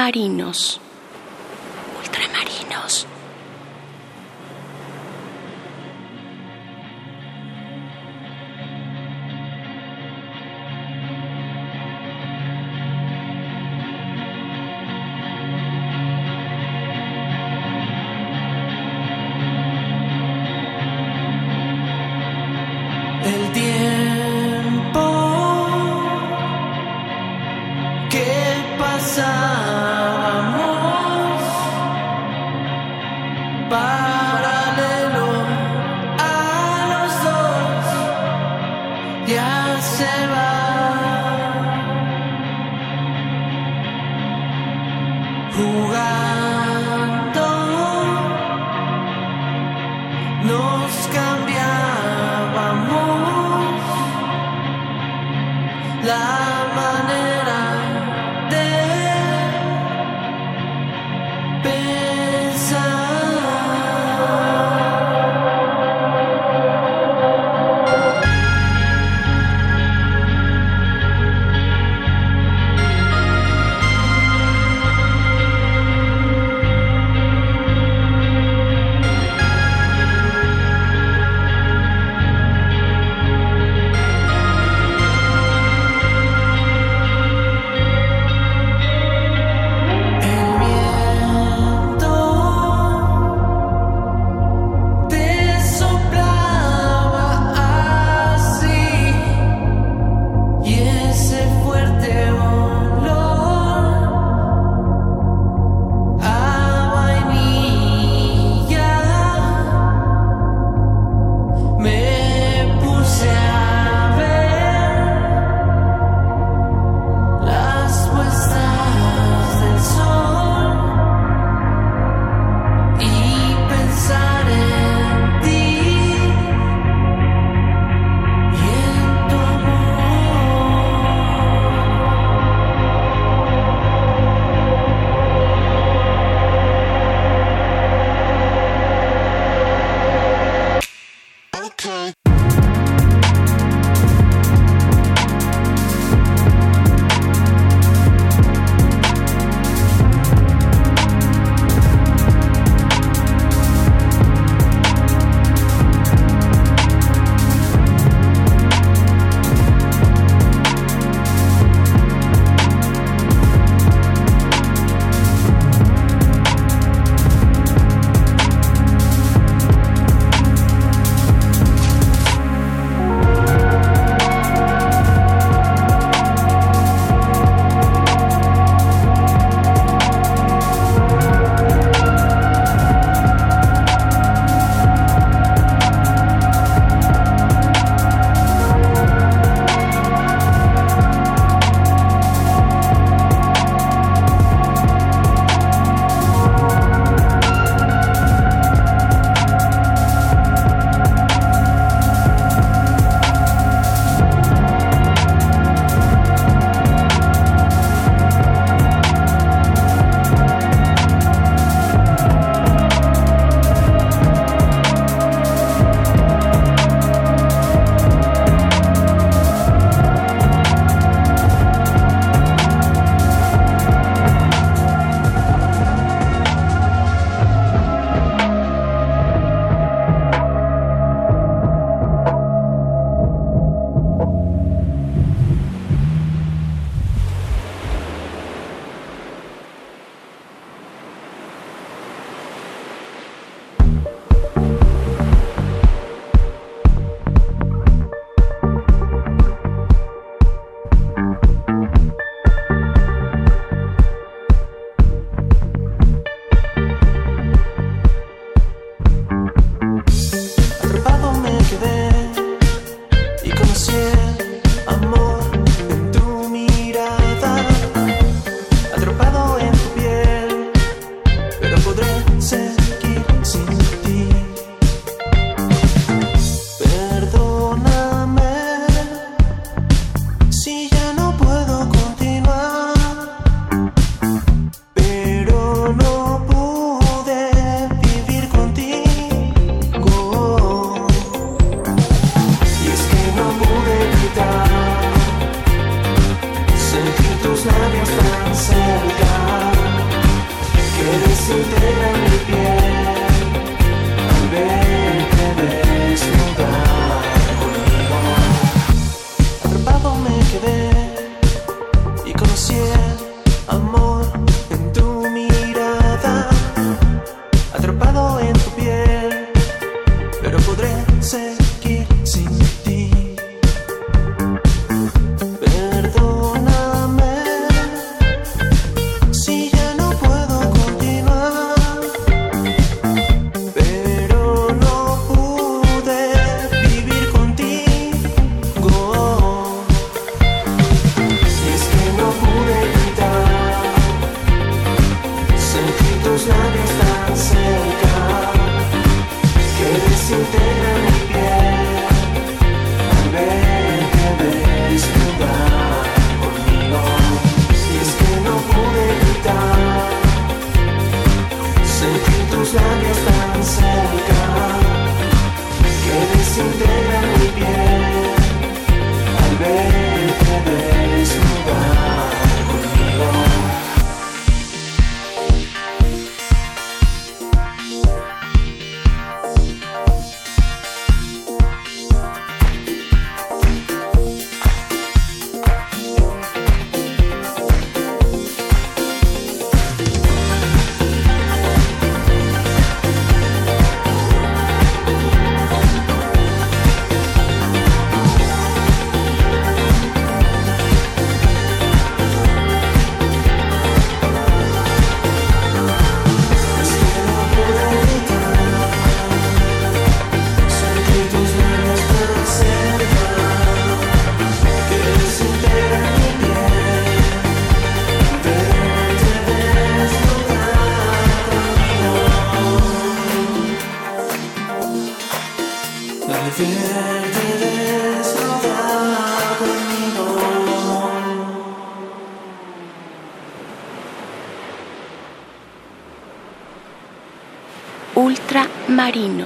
Ultramarinos.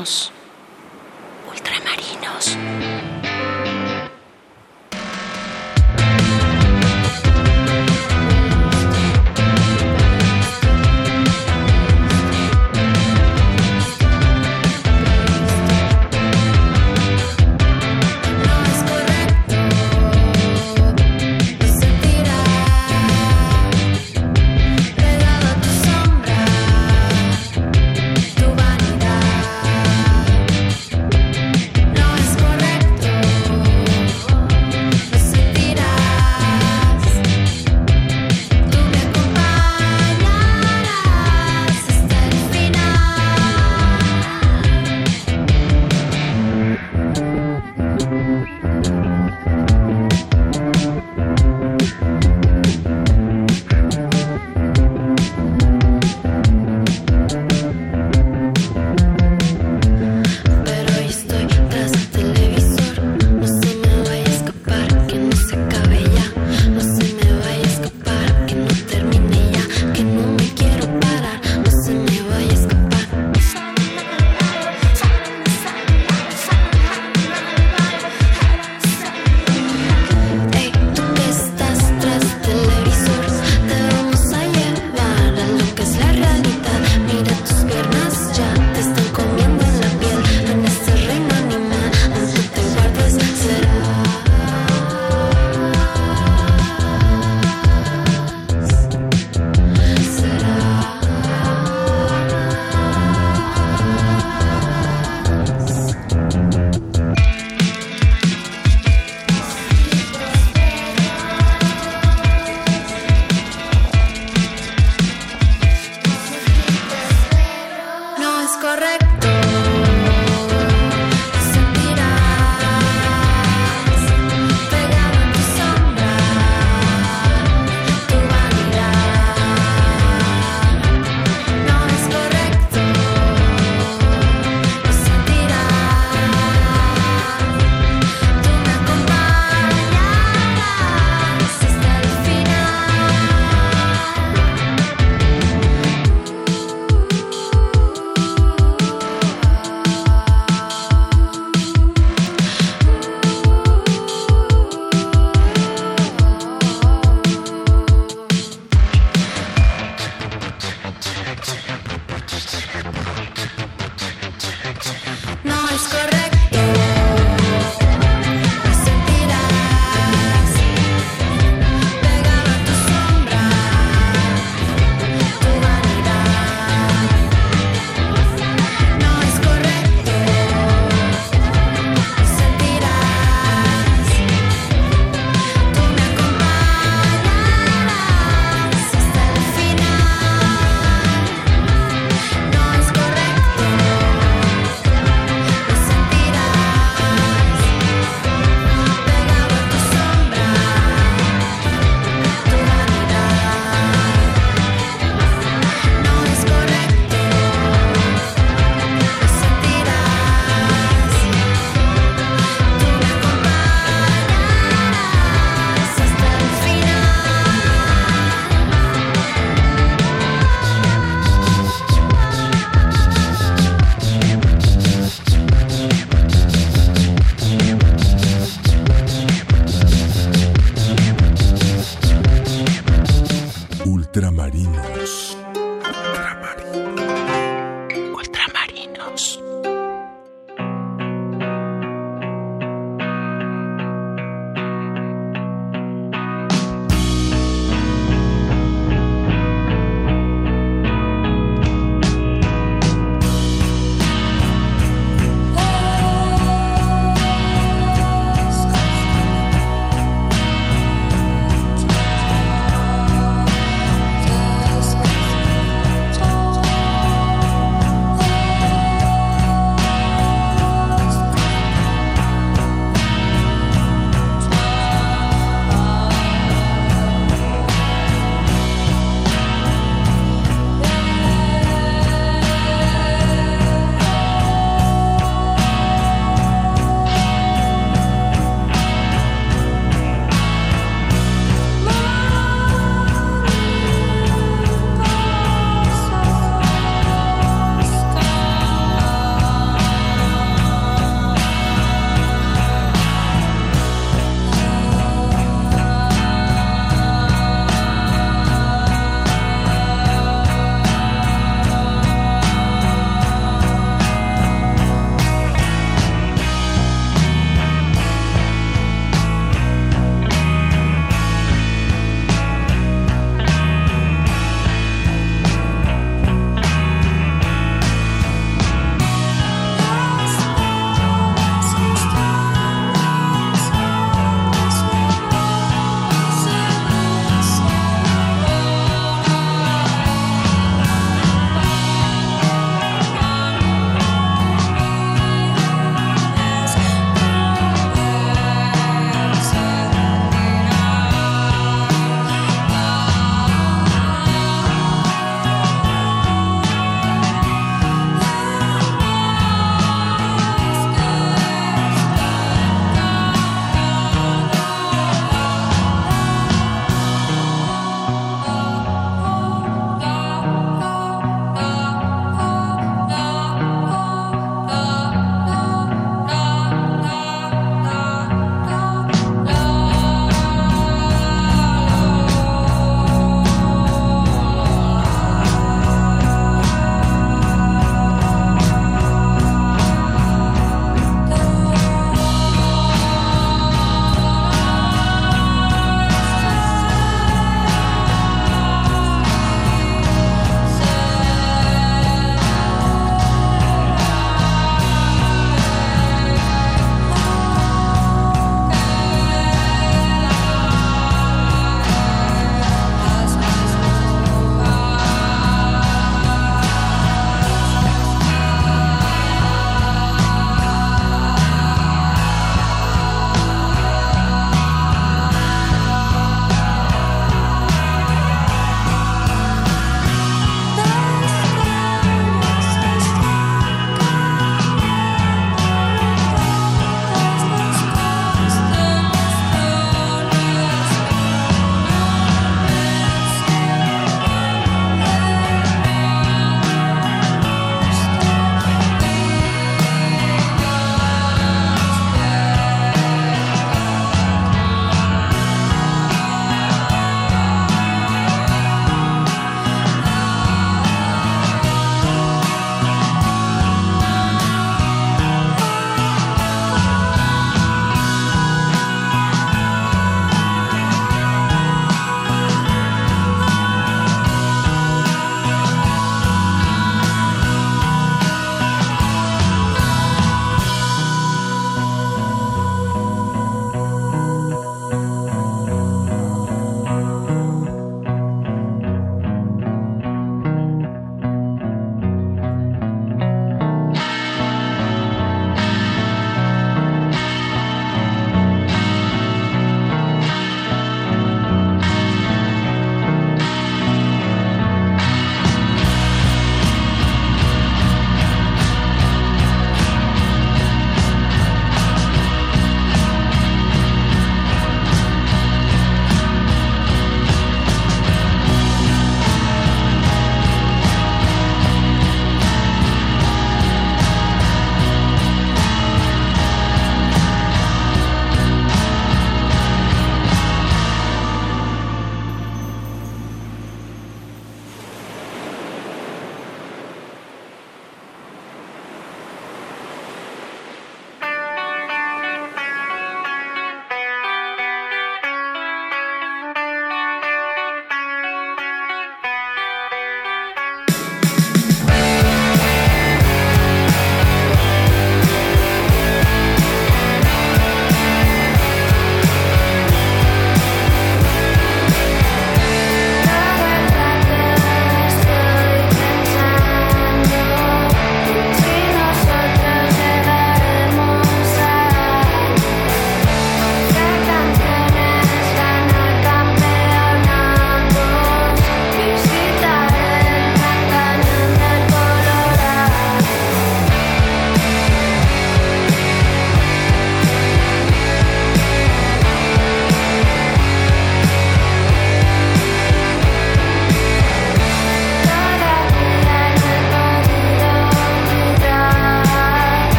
Ultramarinos.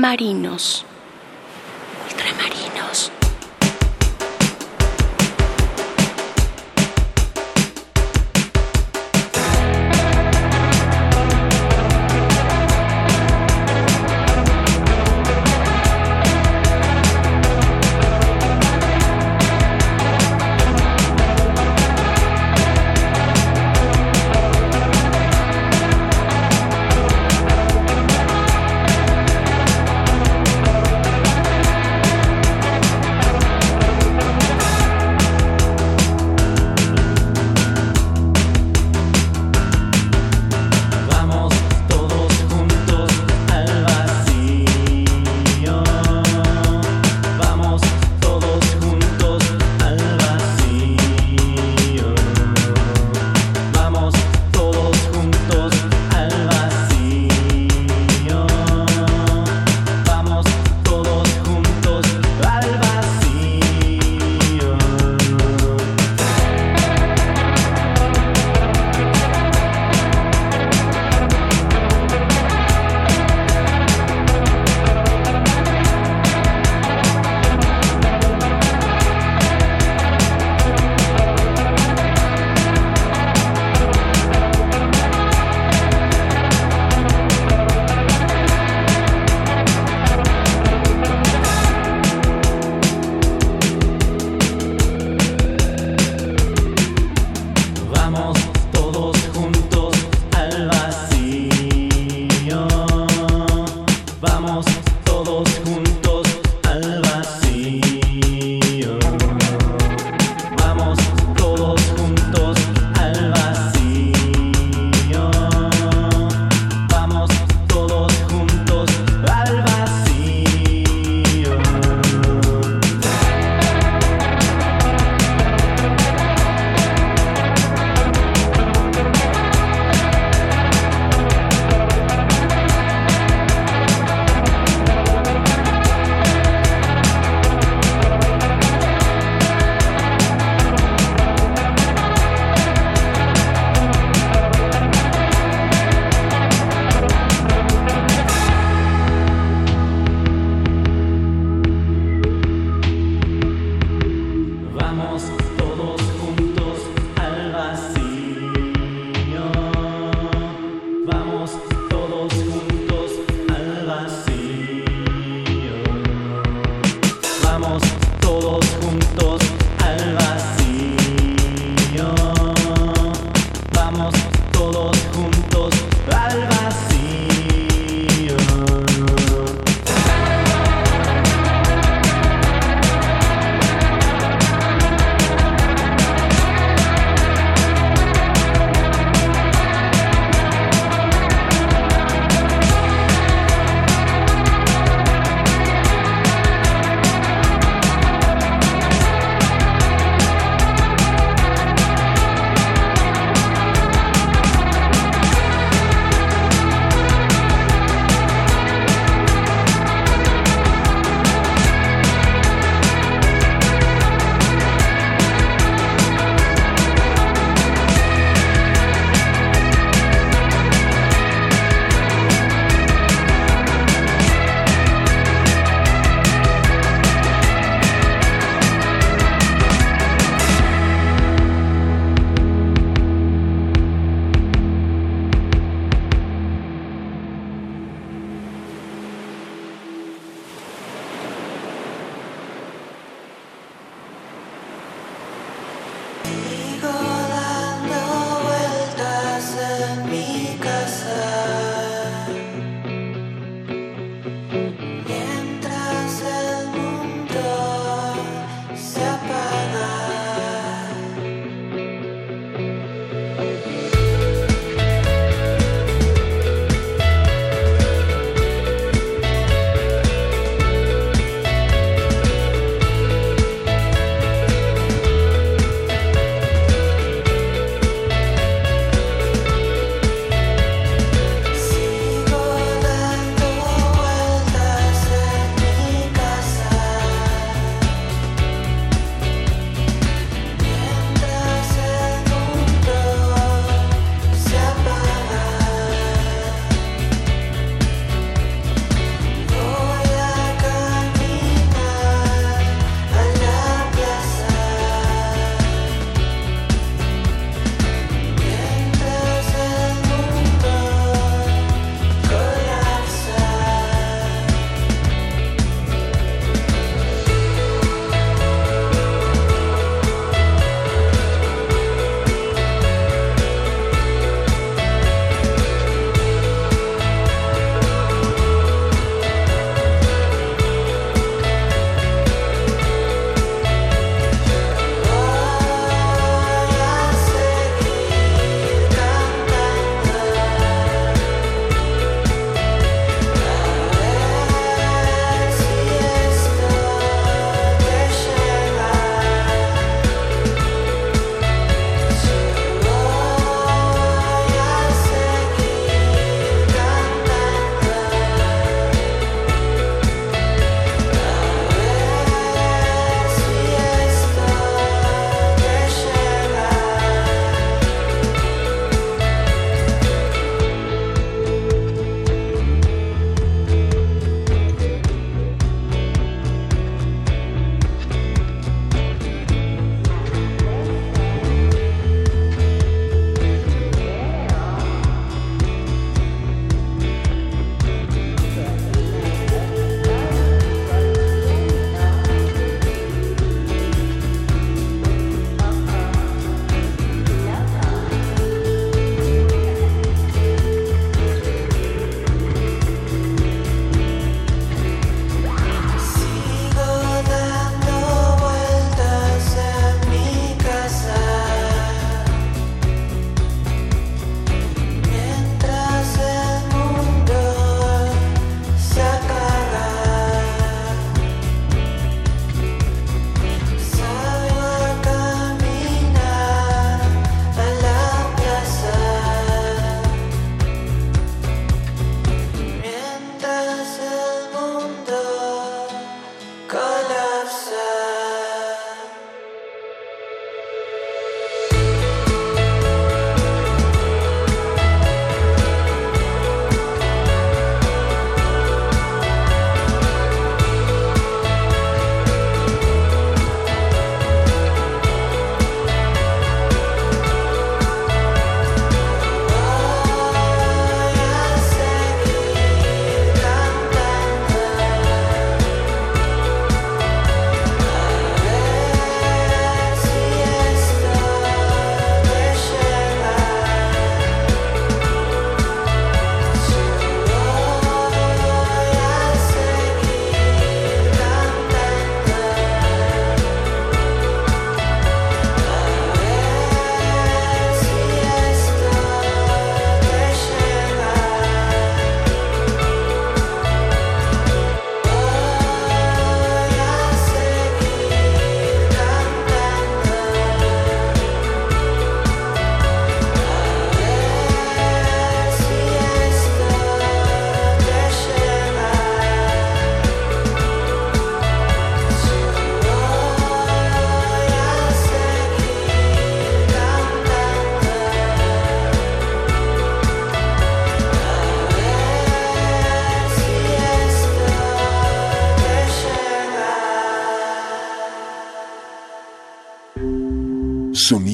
marinos.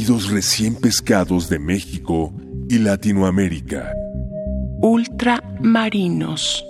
Recién pescados de México y Latinoamérica. Ultramarinos.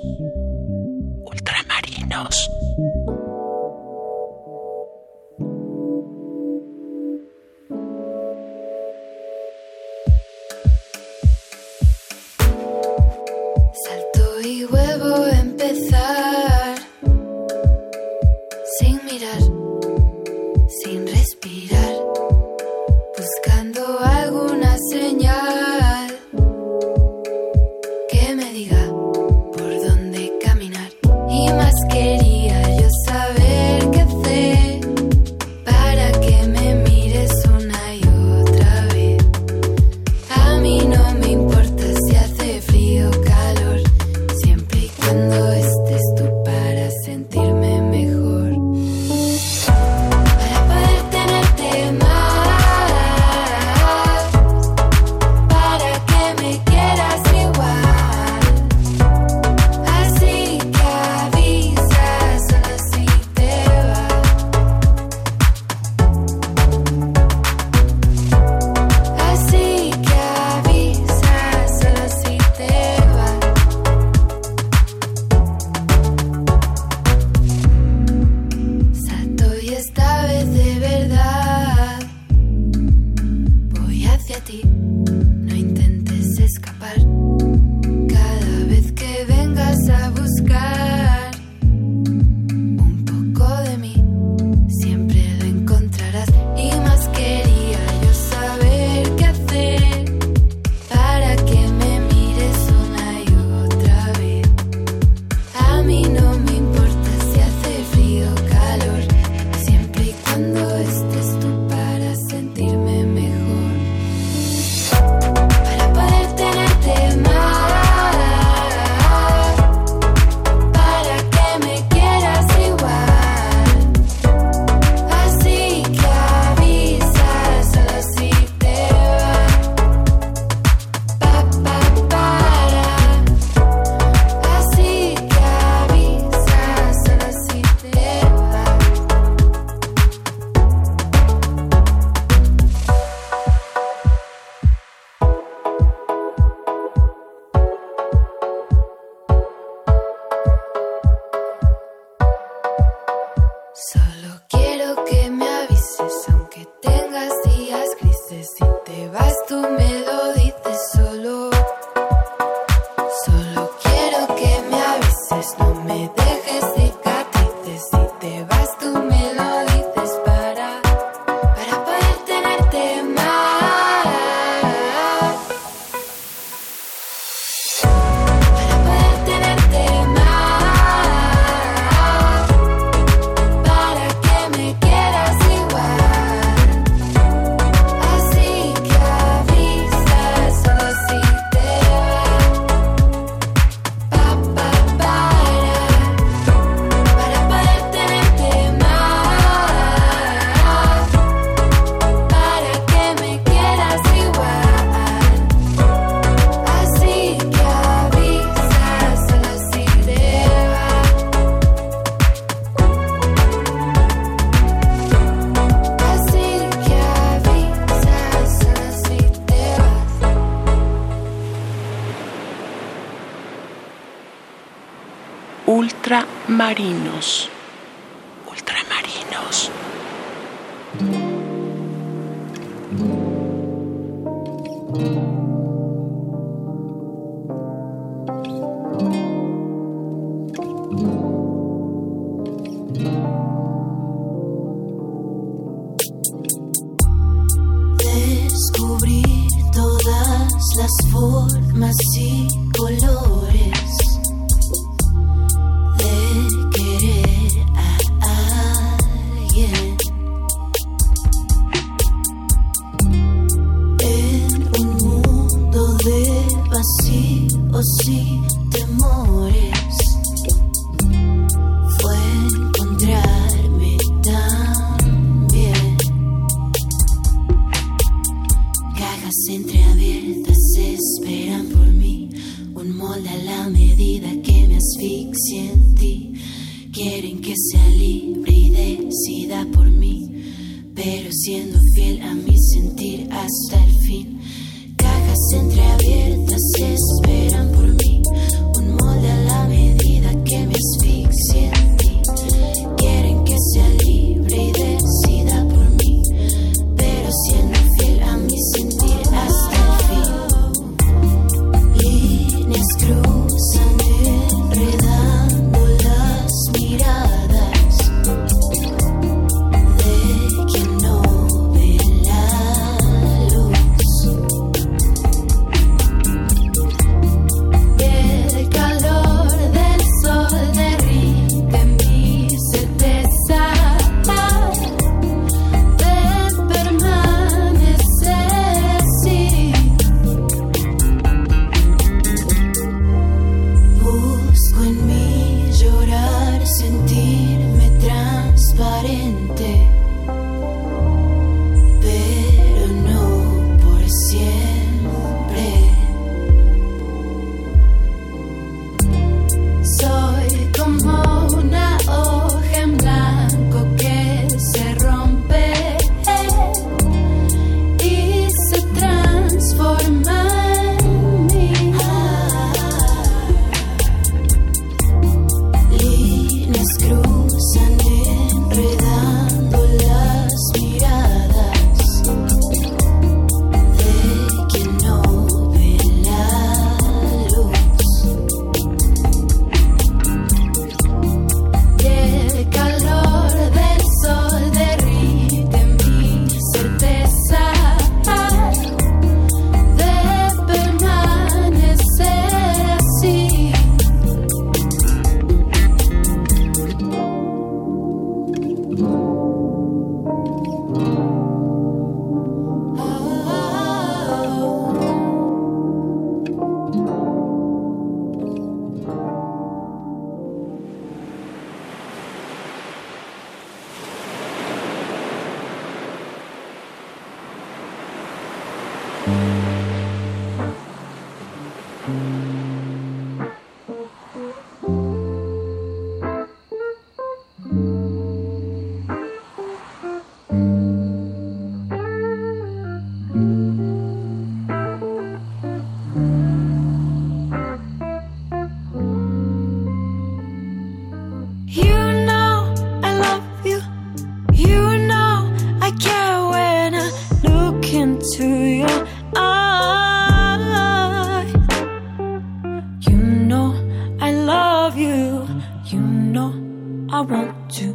to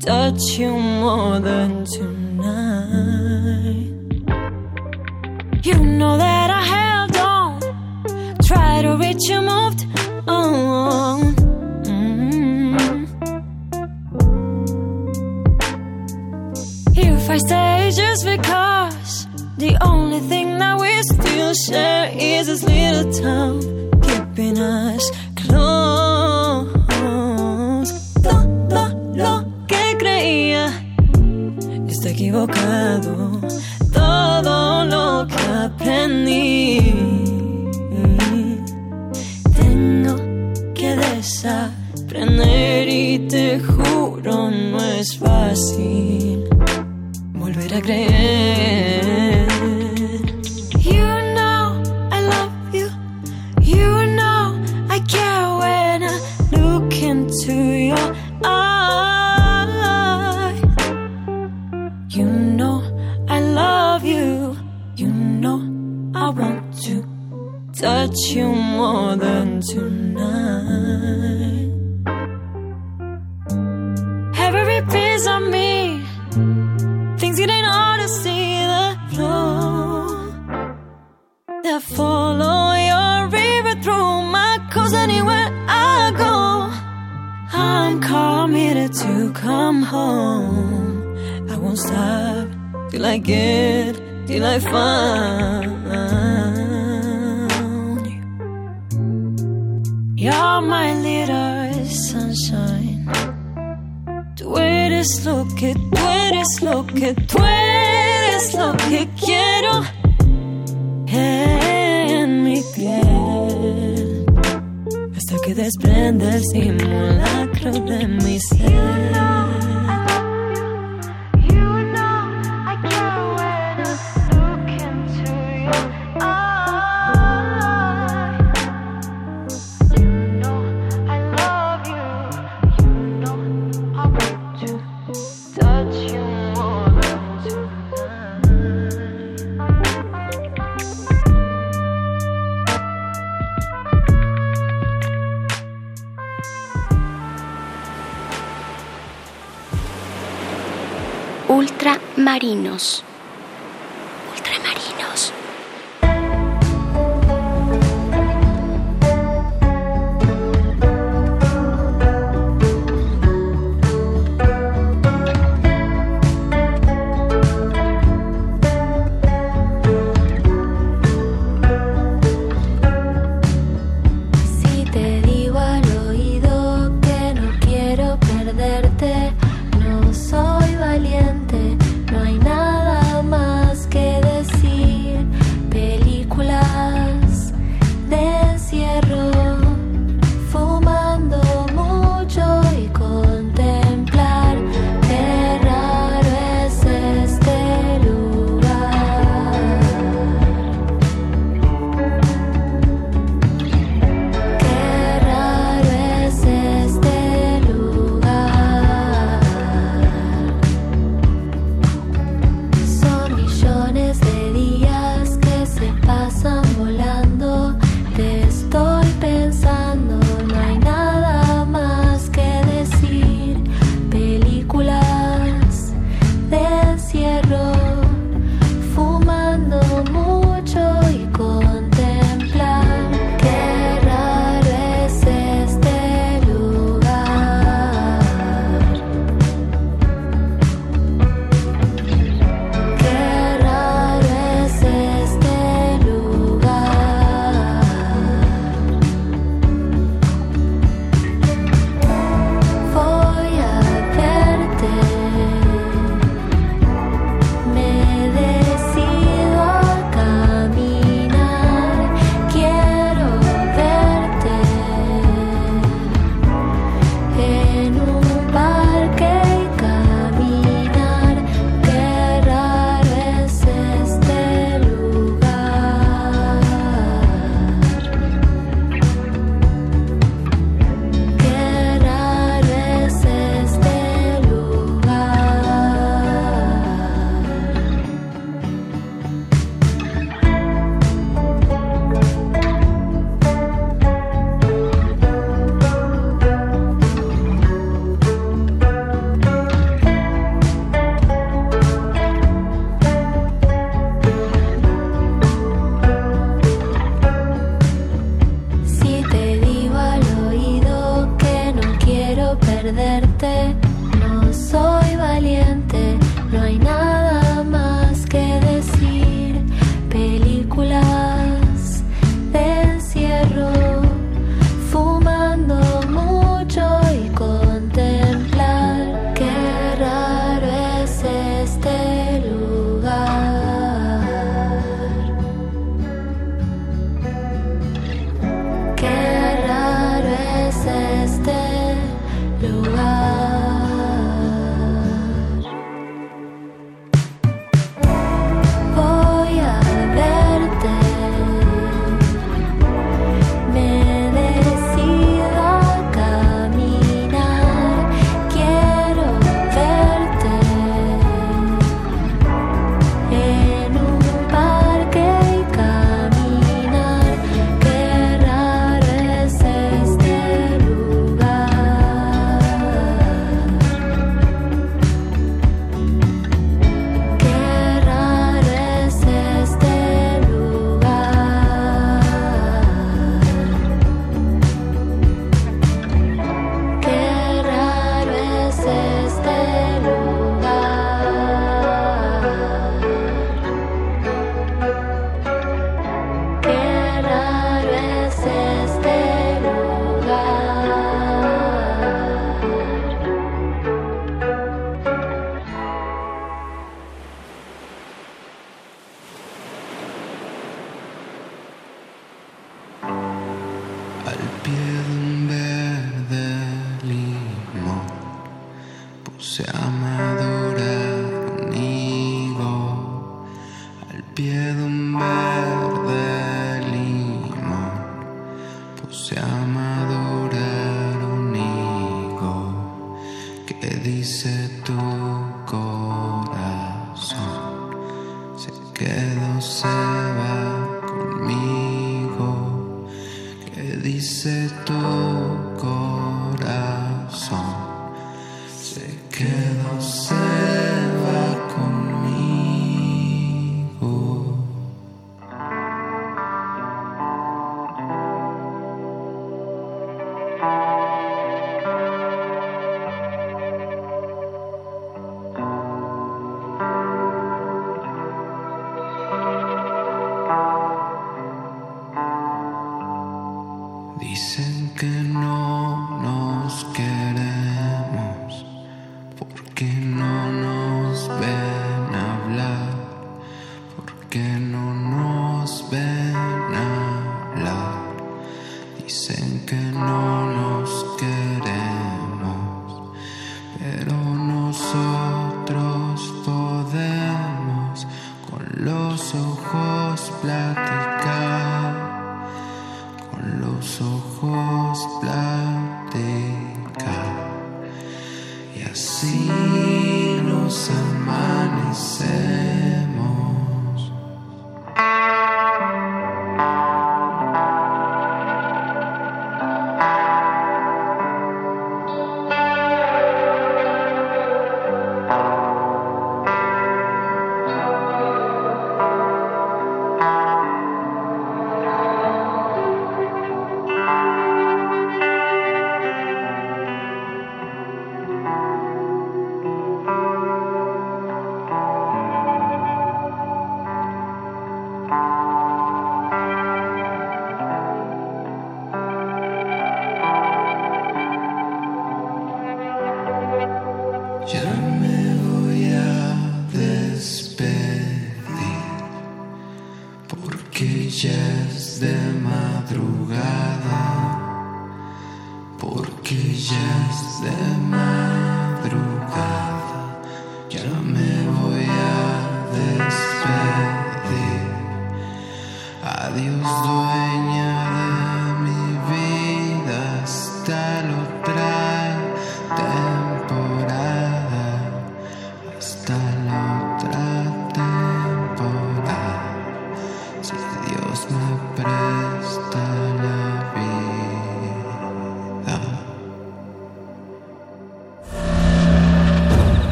touch you more than tonight. You know that I held on, Try to reach you, moved on. Mm -hmm. If I stay just because the only thing that we still share is this little town keeping us equivocado.